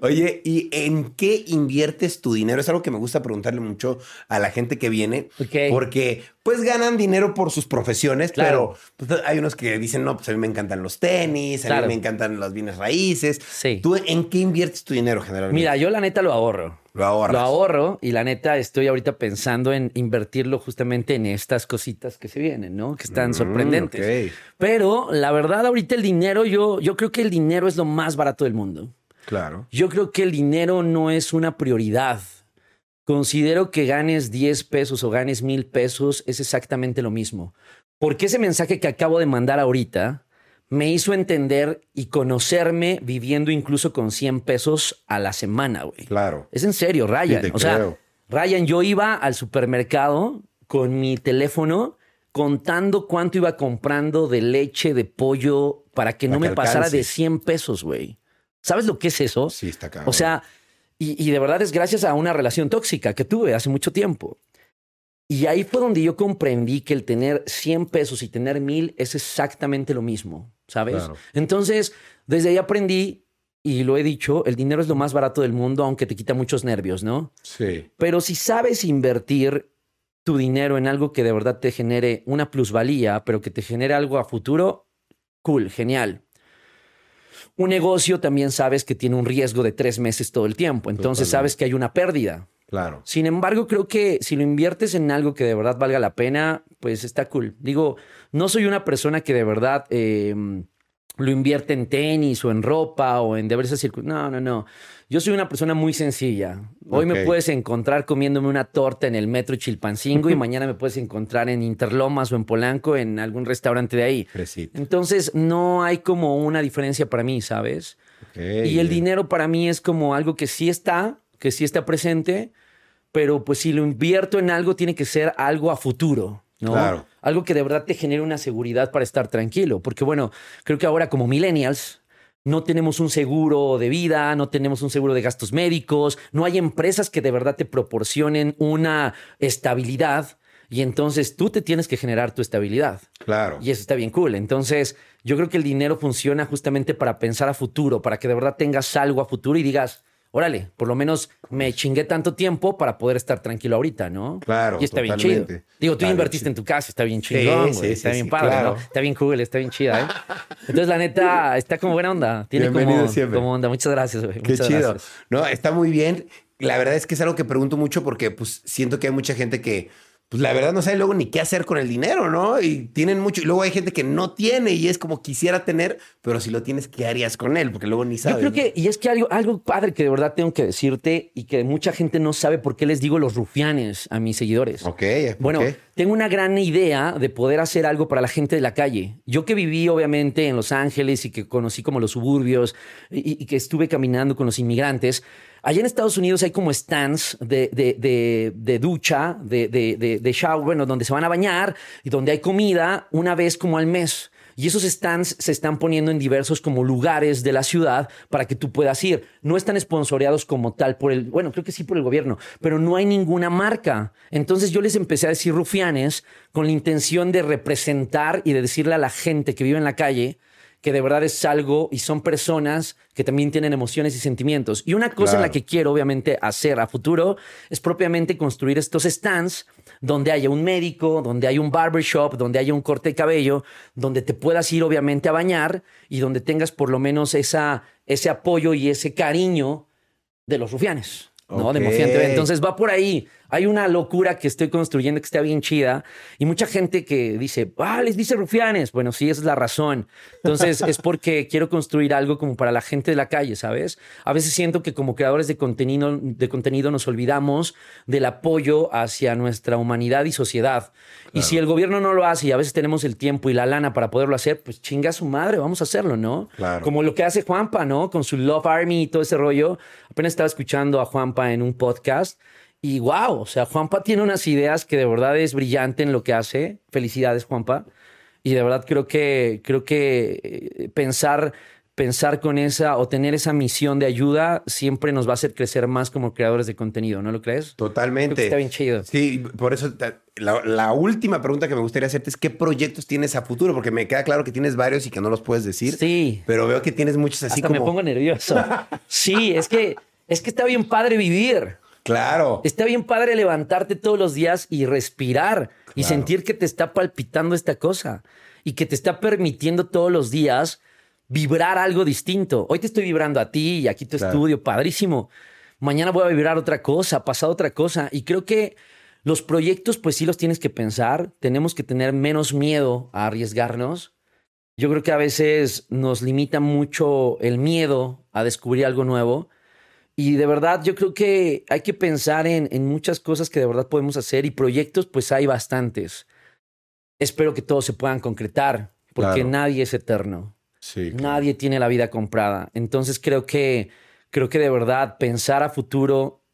Oye, ¿y en qué inviertes tu dinero? Es algo que me gusta preguntarle mucho a la gente que viene. Porque pues ganan dinero por sus profesiones, Claro. pero pues, hay unos que dicen, no, pues a mí me encantan los tenis, a mí me encantan los bienes raíces. Sí. ¿Tú en qué inviertes tu dinero generalmente? Mira, yo la neta lo ahorro. lo ahorras. Lo ahorro y la neta estoy ahorita pensando en invertirlo justamente en estas cositas que se vienen, ¿no? Que están Mm, sorprendentes. Pero la verdad, ahorita el dinero, yo, yo creo que el dinero es lo más barato del mundo. Claro. Yo creo que el dinero no es una prioridad. Considero que ganes 10 pesos o ganes mil pesos es exactamente lo mismo. Porque ese mensaje que acabo de mandar ahorita me hizo entender y conocerme viviendo incluso con 100 pesos a la semana, güey. Claro. Es en serio, Ryan. Sí, o sea. Ryan, yo iba al supermercado con mi teléfono contando cuánto iba comprando de leche, de pollo, para que no me pasara de 100 pesos, güey. ¿Sabes lo que es eso? Sí, está cabrón. O sea, y, y de verdad es gracias a una relación tóxica que tuve hace mucho tiempo. Y ahí fue donde yo comprendí que el tener 100 pesos y tener mil es exactamente lo mismo, ¿sabes? Claro. Entonces, desde ahí aprendí, y lo he dicho, el dinero es lo más barato del mundo, aunque te quita muchos nervios, ¿no? Sí. Pero si sabes invertir tu dinero en algo que de verdad te genere una plusvalía, pero que te genere algo a futuro, cool, genial. Un negocio también sabes que tiene un riesgo de tres meses todo el tiempo, entonces Totalmente. sabes que hay una pérdida. Claro. Sin embargo, creo que si lo inviertes en algo que de verdad valga la pena, pues está cool. Digo, no soy una persona que de verdad eh, lo invierte en tenis o en ropa o en diversas circunstancias. No, no, no. Yo soy una persona muy sencilla. Hoy me puedes encontrar comiéndome una torta en el metro Chilpancingo y mañana me puedes encontrar en Interlomas o en Polanco en algún restaurante de ahí. Entonces, no hay como una diferencia para mí, ¿sabes? Y el dinero para mí es como algo que sí está, que sí está presente, pero pues si lo invierto en algo tiene que ser algo a futuro, ¿no? Claro. Algo que de verdad te genere una seguridad para estar tranquilo, porque bueno, creo que ahora como millennials no tenemos un seguro de vida, no tenemos un seguro de gastos médicos, no hay empresas que de verdad te proporcionen una estabilidad y entonces tú te tienes que generar tu estabilidad. Claro. Y eso está bien cool. Entonces, yo creo que el dinero funciona justamente para pensar a futuro, para que de verdad tengas algo a futuro y digas, órale, por lo menos me chingué tanto tiempo para poder estar tranquilo ahorita, ¿no? Claro, Y está bien totalmente. chido. Digo, tú bien invertiste chido. en tu casa, está bien chingón, sí, sí, está sí, bien padre, claro. ¿no? Está bien cool, está bien chida, ¿eh? Entonces, la neta, está como buena onda. Tiene como, como onda. Muchas gracias, güey. Qué Muchas chido. gracias. No, está muy bien. La verdad es que es algo que pregunto mucho porque pues siento que hay mucha gente que pues la verdad no sabe luego ni qué hacer con el dinero, ¿no? Y tienen mucho y luego hay gente que no tiene y es como quisiera tener, pero si lo tienes, ¿qué harías con él? Porque luego ni sabes. Yo creo que, y es que algo, algo padre que de verdad tengo que decirte y que mucha gente no sabe por qué les digo los rufianes a mis seguidores. Ok, Bueno, tengo una gran idea de poder hacer algo para la gente de la calle. Yo que viví obviamente en Los Ángeles y que conocí como los suburbios y, y que estuve caminando con los inmigrantes, allá en Estados Unidos hay como stands de, de- de- de ducha, de, de, de- de shower, bueno, donde se van a bañar y donde hay comida una vez como al mes. Y esos stands se están poniendo en diversos como lugares de la ciudad para que tú puedas ir. No están esponsoreados como tal por el, bueno, creo que sí por el gobierno, pero no hay ninguna marca. Entonces yo les empecé a decir rufianes con la intención de representar y de decirle a la gente que vive en la calle que de verdad es algo y son personas que también tienen emociones y sentimientos. Y una cosa en la que quiero obviamente hacer a futuro es propiamente construir estos stands donde haya un médico, donde haya un barbershop, donde haya un corte de cabello, donde te puedas ir obviamente a bañar y donde tengas por lo menos esa, ese apoyo y ese cariño de los rufianes. ¿no? De. Entonces va por ahí. Hay una locura que estoy construyendo que está bien chida y mucha gente que dice, ah, les dice rufianes. Bueno, sí, esa es la razón. Entonces es porque quiero construir algo como para la gente de la calle, ¿sabes? A veces siento que como creadores de contenido, de contenido nos olvidamos del apoyo hacia nuestra humanidad y sociedad. Y si el gobierno no lo hace y a veces tenemos el tiempo y la lana para poderlo hacer, pues chinga a su madre, vamos a hacerlo, ¿no? Claro. Como lo que hace Juanpa, ¿no? Con su Love Army y todo ese rollo. Apenas estaba escuchando a Juanpa en un podcast y wow, o sea, Juanpa tiene unas ideas que de verdad es brillante en lo que hace. Felicidades, Juanpa. Y de verdad creo que, creo que eh, pensar, pensar con esa o tener esa misión de ayuda siempre nos va a hacer crecer más como creadores de contenido, ¿no lo crees? Totalmente. Creo que está bien chido. Sí, por eso la última pregunta que me gustaría hacerte es qué proyectos tienes a futuro, porque me queda claro que tienes varios y que no los puedes decir. Sí. Pero veo que tienes muchos así Hasta como. me pongo nervioso. Sí, es que, es que está bien padre vivir. Claro. Está bien padre levantarte todos los días y respirar y sentir que te está palpitando esta cosa y que te está permitiendo todos los días vibrar algo distinto. Hoy te estoy vibrando a ti y aquí tu Claro. estudio, padrísimo. Mañana voy a vibrar otra cosa, pasado otra cosa. Y creo que los proyectos, pues sí los tienes que pensar. Tenemos que tener menos miedo a arriesgarnos. Yo creo que a veces nos limita mucho el miedo a descubrir algo nuevo. Y de verdad, yo creo que hay que pensar en, en muchas cosas que de verdad podemos hacer y proyectos, pues hay bastantes. Espero que todos se puedan concretar, porque Claro. nadie es eterno. Sí. claro. Nadie tiene la vida comprada. Entonces creo que, creo que de verdad pensar a futuro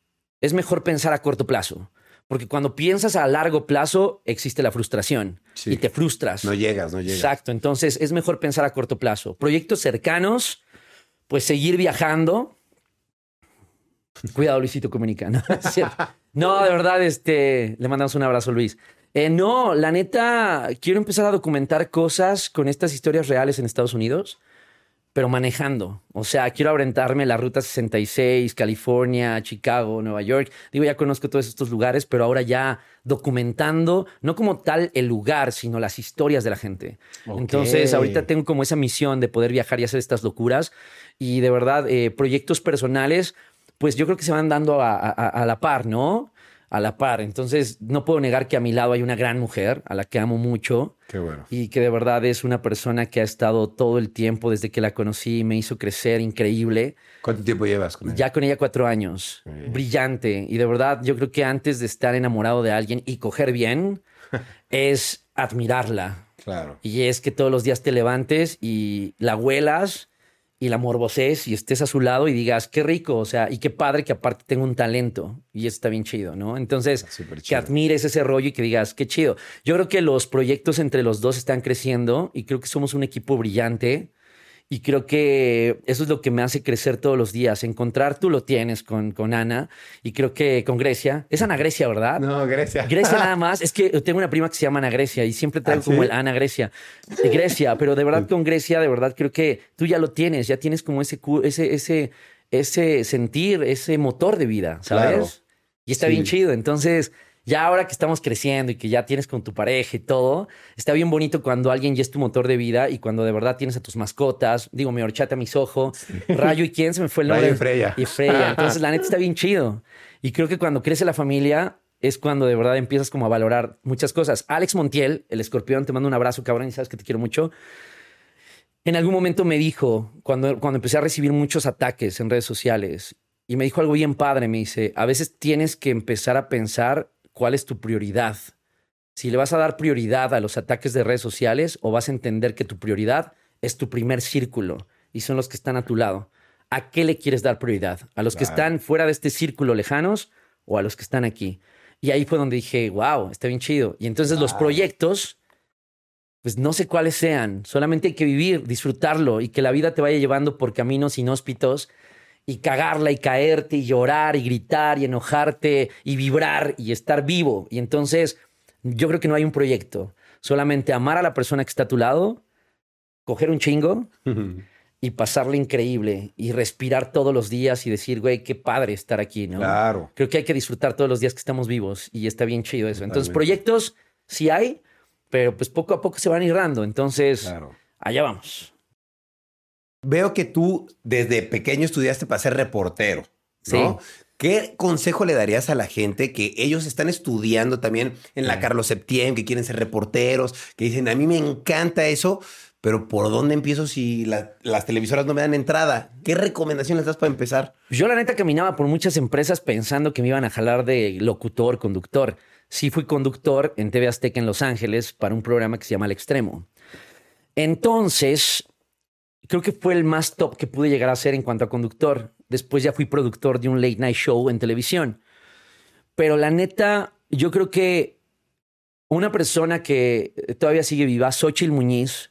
es mejor pensar a corto plazo. Porque cuando piensas a largo plazo, existe la frustración Sí. y te frustras. No llegas, no llegas. Exacto. Entonces es mejor pensar a corto plazo. Proyectos cercanos, pues seguir viajando. Cuidado, Luisito Comunica. No, es cierto. No, de verdad, este, le mandamos un abrazo, Luis. Eh, no, la neta, quiero empezar a documentar cosas con estas historias reales en Estados Unidos, pero manejando. O sea, quiero aventarme la Ruta 66, California, Chicago, Nueva York. Digo, ya conozco todos estos lugares, pero ahora ya documentando, no como tal el lugar, sino las historias de la gente. Entonces, ahorita tengo como esa misión de poder viajar y hacer estas locuras. Y de verdad, eh, proyectos personales, pues yo creo que se van dando a, a- a la par, ¿no? A la par. Entonces, no puedo negar que a mi lado hay una gran mujer a la que amo mucho Qué bueno. y que de verdad es una persona que ha estado todo el tiempo desde que la conocí, me hizo crecer increíble. ¿Cuánto tiempo llevas con él? Ya con ella cuatro años, brillante. Y de verdad, yo creo que antes de estar enamorado de alguien y coger bien, es admirarla. Claro. Y es que todos los días te levantes y la huelas y la morbosees y estés a su lado y digas, qué rico, o sea, y qué padre que aparte tengo un talento y eso está bien chido, ¿no? Entonces, que admires ese rollo y que digas, qué chido. Yo creo que los proyectos entre los dos están creciendo y creo que somos un equipo brillante y creo que eso es lo que me hace crecer todos los días. Encontrar, tú lo tienes con, con Ana y creo que con Grecia. Es Ana Grecia, ¿verdad? No, Grecia. Grecia nada más. Es que tengo una prima que se llama Ana Grecia y siempre traigo ¿Ah, como el Ana Grecia. De Grecia, pero de verdad con Grecia, de verdad creo que tú ya lo tienes, ya tienes como ese, ese, ese, ese sentir, ese motor de vida, ¿sabes? Claro. Y está Sí. bien chido. Entonces, ya ahora que estamos creciendo y que ya tienes con tu pareja y todo, está bien bonito cuando alguien ya es tu motor de vida y cuando de verdad tienes a tus mascotas. Digo, mi horchata, mis ojos, Rayo y quién se me fue el nombre. Rayo y Freya. Y Freya. Entonces, la neta está bien chido. Y creo que cuando crece la familia es cuando de verdad empiezas como a valorar muchas cosas. Alex Montiel, el escorpión, te mando un abrazo, cabrón, y sabes que te quiero mucho. En algún momento me dijo, cuando, cuando empecé a recibir muchos ataques en redes sociales, y me dijo algo bien padre, me dice, a veces tienes que empezar a pensar cuál es tu prioridad. Si le vas a dar prioridad a los ataques de redes sociales o vas a entender que tu prioridad es tu primer círculo y son los que están a tu lado. ¿A qué le quieres dar prioridad? ¿A los que están fuera de este círculo lejanos o a los que están aquí? Y ahí fue donde dije, wow, está bien chido. Y entonces los proyectos, pues no sé cuáles sean, solamente hay que vivir, disfrutarlo y que la vida te vaya llevando por caminos inhóspitos y cagarla y caerte y llorar y gritar y enojarte y vibrar y estar vivo. Y entonces yo creo que no hay un proyecto, solamente amar a la persona que está a tu lado, coger un chingo y pasarle increíble y respirar todos los días y decir, güey, qué padre estar aquí, ¿no? Claro. Creo que hay que disfrutar todos los días que estamos vivos y está bien chido eso. Entonces, Totalmente. proyectos sí hay, pero pues poco a poco se van ir dando. Entonces, Claro. allá vamos. Veo que tú desde pequeño estudiaste para ser reportero. ¿no? Sí. ¿Qué consejo le darías a la gente que ellos están estudiando también en la Sí. Carlos Septién, que quieren ser reporteros, que dicen, a mí me encanta eso, pero ¿por dónde empiezo si la- las televisoras no me dan entrada? ¿Qué recomendación les das para empezar? Yo la neta caminaba por muchas empresas pensando que me iban a jalar de locutor, conductor. Sí fui conductor en TV Azteca en Los Ángeles para un programa que se llama El Extremo. Entonces, creo que fue el más top que pude llegar a ser en cuanto a conductor. Después ya fui productor de un late night show en televisión. Pero la neta, yo creo que una persona que todavía sigue viva, Xochitl Muñiz,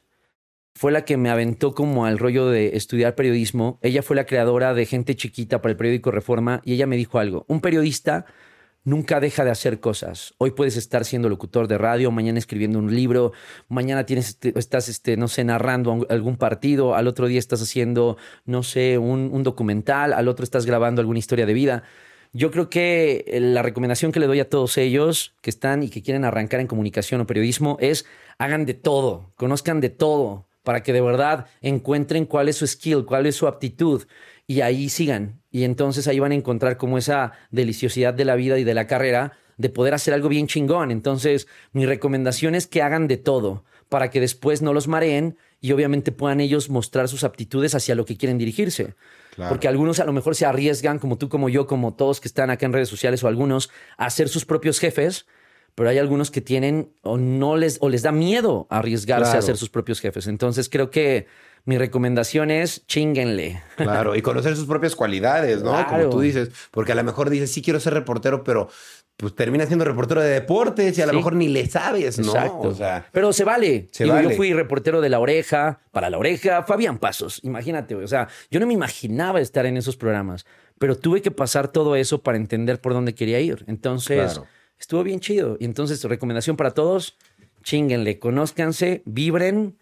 fue la que me aventó como al rollo de estudiar periodismo. Ella fue la creadora de Gente Chiquita para el periódico Reforma y ella me dijo algo. Un periodista nunca deja de hacer cosas. Hoy puedes estar siendo locutor de radio, mañana escribiendo un libro, mañana tienes, este- estás, este, no sé, narrando algún partido, al otro día estás haciendo, no sé, un, un documental, al otro estás grabando alguna historia de vida. Yo creo que eh, la recomendación que le doy a todos ellos que están y que quieren arrancar en comunicación o periodismo es hagan de todo, conozcan de todo, para que de verdad encuentren cuál es su skill, cuál es su aptitud y ahí sigan. Y entonces ahí van a encontrar como esa deliciosidad de la vida y de la carrera de poder hacer algo bien chingón. Entonces, mi recomendación es que hagan de todo para que después no los mareen y obviamente puedan ellos mostrar sus aptitudes hacia lo que quieren dirigirse. Claro. Porque algunos a lo mejor se arriesgan, como tú, como yo, como todos que están acá en redes sociales o algunos, a ser sus propios jefes, pero hay algunos que tienen o no les o les da miedo arriesgarse Claro. a ser sus propios jefes. Entonces creo que mi recomendación es chinguenle. Claro, y conocer sus propias cualidades, ¿no? Claro. Como tú dices, porque a lo mejor dices, sí quiero ser reportero, pero pues termina siendo reportero de deportes y a lo Sí. mejor ni le sabes, ¿no? Exacto. O sea, Pero se vale. Se Digo, vale. Yo fui reportero de La Oreja, para La Oreja, Fabián Pasos. Imagínate. O sea, yo no me imaginaba estar en esos programas, pero tuve que pasar todo eso para entender por dónde quería ir. Entonces, Claro. estuvo bien chido. Y entonces, recomendación para todos, chinguenle, conózcanse, vibren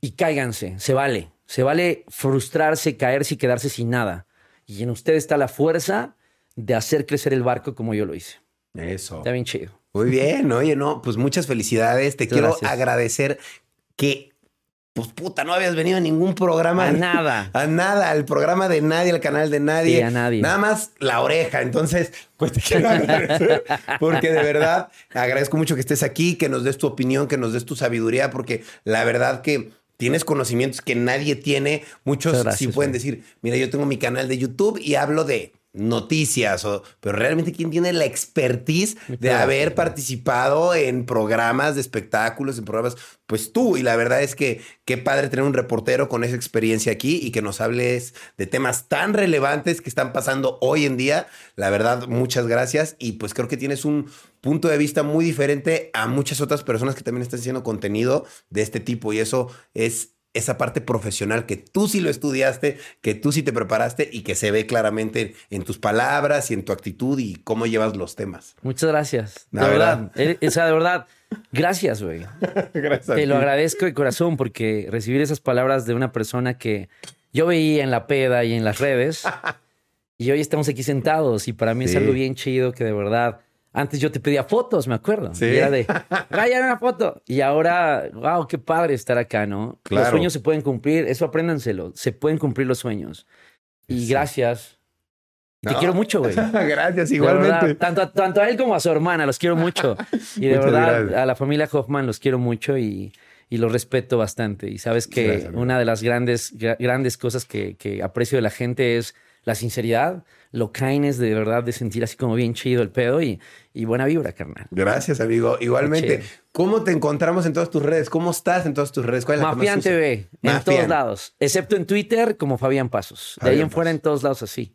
y cáiganse. Se vale. Se vale frustrarse, caerse y quedarse sin nada. Y en usted está la fuerza de hacer crecer el barco como yo lo hice. eso. Está bien chido. Muy bien, oye, no, pues muchas felicidades. Te Muchas quiero gracias. agradecer que, pues puta, no habías venido a ningún programa. A nada. A nada, al programa de nadie, al canal de nadie. Sí, a nadie. Nada más la oreja. Entonces, pues te quiero agradecer porque de verdad agradezco mucho que estés aquí, que nos des tu opinión, que nos des tu sabiduría, porque la verdad que tienes conocimientos que nadie tiene. Muchos gracias, sí pueden decir, mira, yo tengo mi canal de YouTube y hablo de noticias, o, pero realmente quién tiene la expertise de haber participado en programas de espectáculos, en programas, pues tú, y la verdad es que qué padre tener un reportero con esa experiencia aquí y que nos hables de temas tan relevantes que están pasando hoy en día. La verdad, muchas gracias. Y pues creo que tienes un punto de vista muy diferente a muchas otras personas que también están haciendo contenido de este tipo y eso es esa parte profesional que tú sí lo estudiaste, que tú sí te preparaste y que se ve claramente en tus palabras y en tu actitud y cómo llevas los temas. Muchas gracias. De La verdad. Eh, O sea, de verdad, gracias, güey. Gracias. Te lo agradezco de corazón porque recibir esas palabras de una persona que yo veía en la peda y en las redes y hoy estamos aquí sentados y para mí es algo bien chido que de verdad. Antes yo te pedía fotos, me acuerdo. Sí. Y era de, Ryan, una foto. Y ahora, wow, qué padre estar acá, ¿no? Claro. Los sueños se pueden cumplir, eso apréndanselo. Se pueden cumplir los sueños. Y Sí. gracias. Te No. quiero mucho, güey. Gracias, igualmente. verdad, tanto, a- tanto a él como a su hermana, los quiero mucho. Y de Muchas verdad, gracias. a la familia Hoffman los quiero mucho y, y los respeto bastante. Y sabes que Gracias, una de las grandes, gra- grandes cosas que, que aprecio de la gente es la sinceridad, lo kindness de verdad, de sentir así como bien chido el pedo y, y buena vibra, carnal. Gracias, amigo. Igualmente. ¿Cómo te encontramos en todas tus redes? ¿Cómo estás en todas tus redes? ¿Cuál es la que más? TV, en Mafián. todos lados, excepto en Twitter como Fabián Pasos. De ahí en fuera en todos lados así.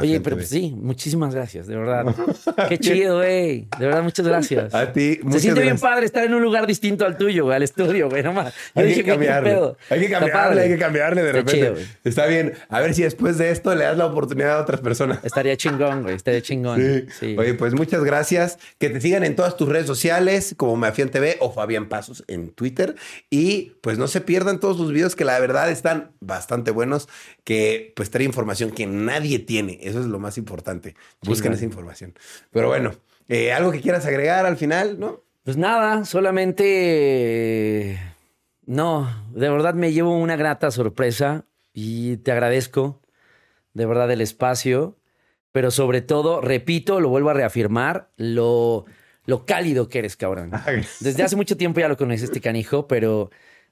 Oye, pero pues sí, muchísimas gracias, de verdad. Qué chido, güey. De verdad, muchas gracias. A ti, Se muchas siente bien padre estar en un lugar distinto al tuyo, güey, al estudio, güey. No más. Yo Hay dije, que güey, ¿qué cambiarle. pedo? Hay que cambiarle, hay que cambiarle de Está repente. chido. Está bien. A ver si después de esto le das la oportunidad a otras personas. Estaría chingón, güey. Estaría chingón. Sí. Sí. Oye, pues muchas gracias. Que te sigan en todas tus redes sociales, como Mafián TV o Fabián Pasos en Twitter. Y pues no se pierdan todos sus videos que la verdad están bastante buenos, que pues trae información que nadie tiene. Eso es lo más importante. Busquen esa información. Pero bueno, eh, algo que quieras agregar al final, ¿no? Pues nada, solamente. No, de verdad me llevo una grata sorpresa y te agradezco de verdad el espacio, pero sobre todo, repito, lo vuelvo a reafirmar, lo, lo cálido que eres, cabrón. Desde hace mucho tiempo ya lo conoces este canijo, pero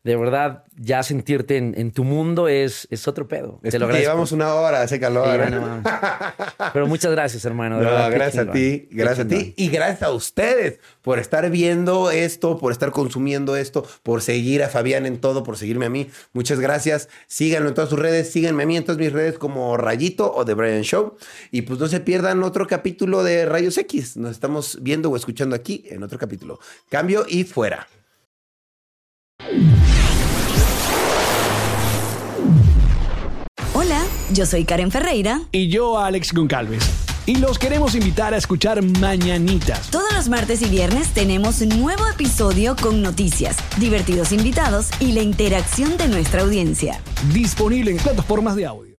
de verdad ya sentirte en, en tu mundo es, es otro pedo. Es te lo llevamos una hora, hace calor. Sí, bueno, vamos. Pero muchas gracias, hermano. de No, verdad, qué gracias a ti, gracias a ti y gracias a ustedes por estar viendo esto, por estar consumiendo esto, por seguir a Fabián en todo, por seguirme a mí. Muchas gracias. Síganlo en todas sus redes, síganme a mí en todas mis redes como Rayito o The Brian Show. Y pues no se pierdan otro capítulo de Rayos X. Nos estamos viendo o escuchando aquí en otro capítulo. Cambio y fuera. Yo soy Karen Ferreira. y yo Alex Goncalves. Y los queremos invitar a escuchar Mañanitas. Todos los martes y viernes tenemos un nuevo episodio con noticias, divertidos invitados y la interacción de nuestra audiencia. Disponible en plataformas de audio.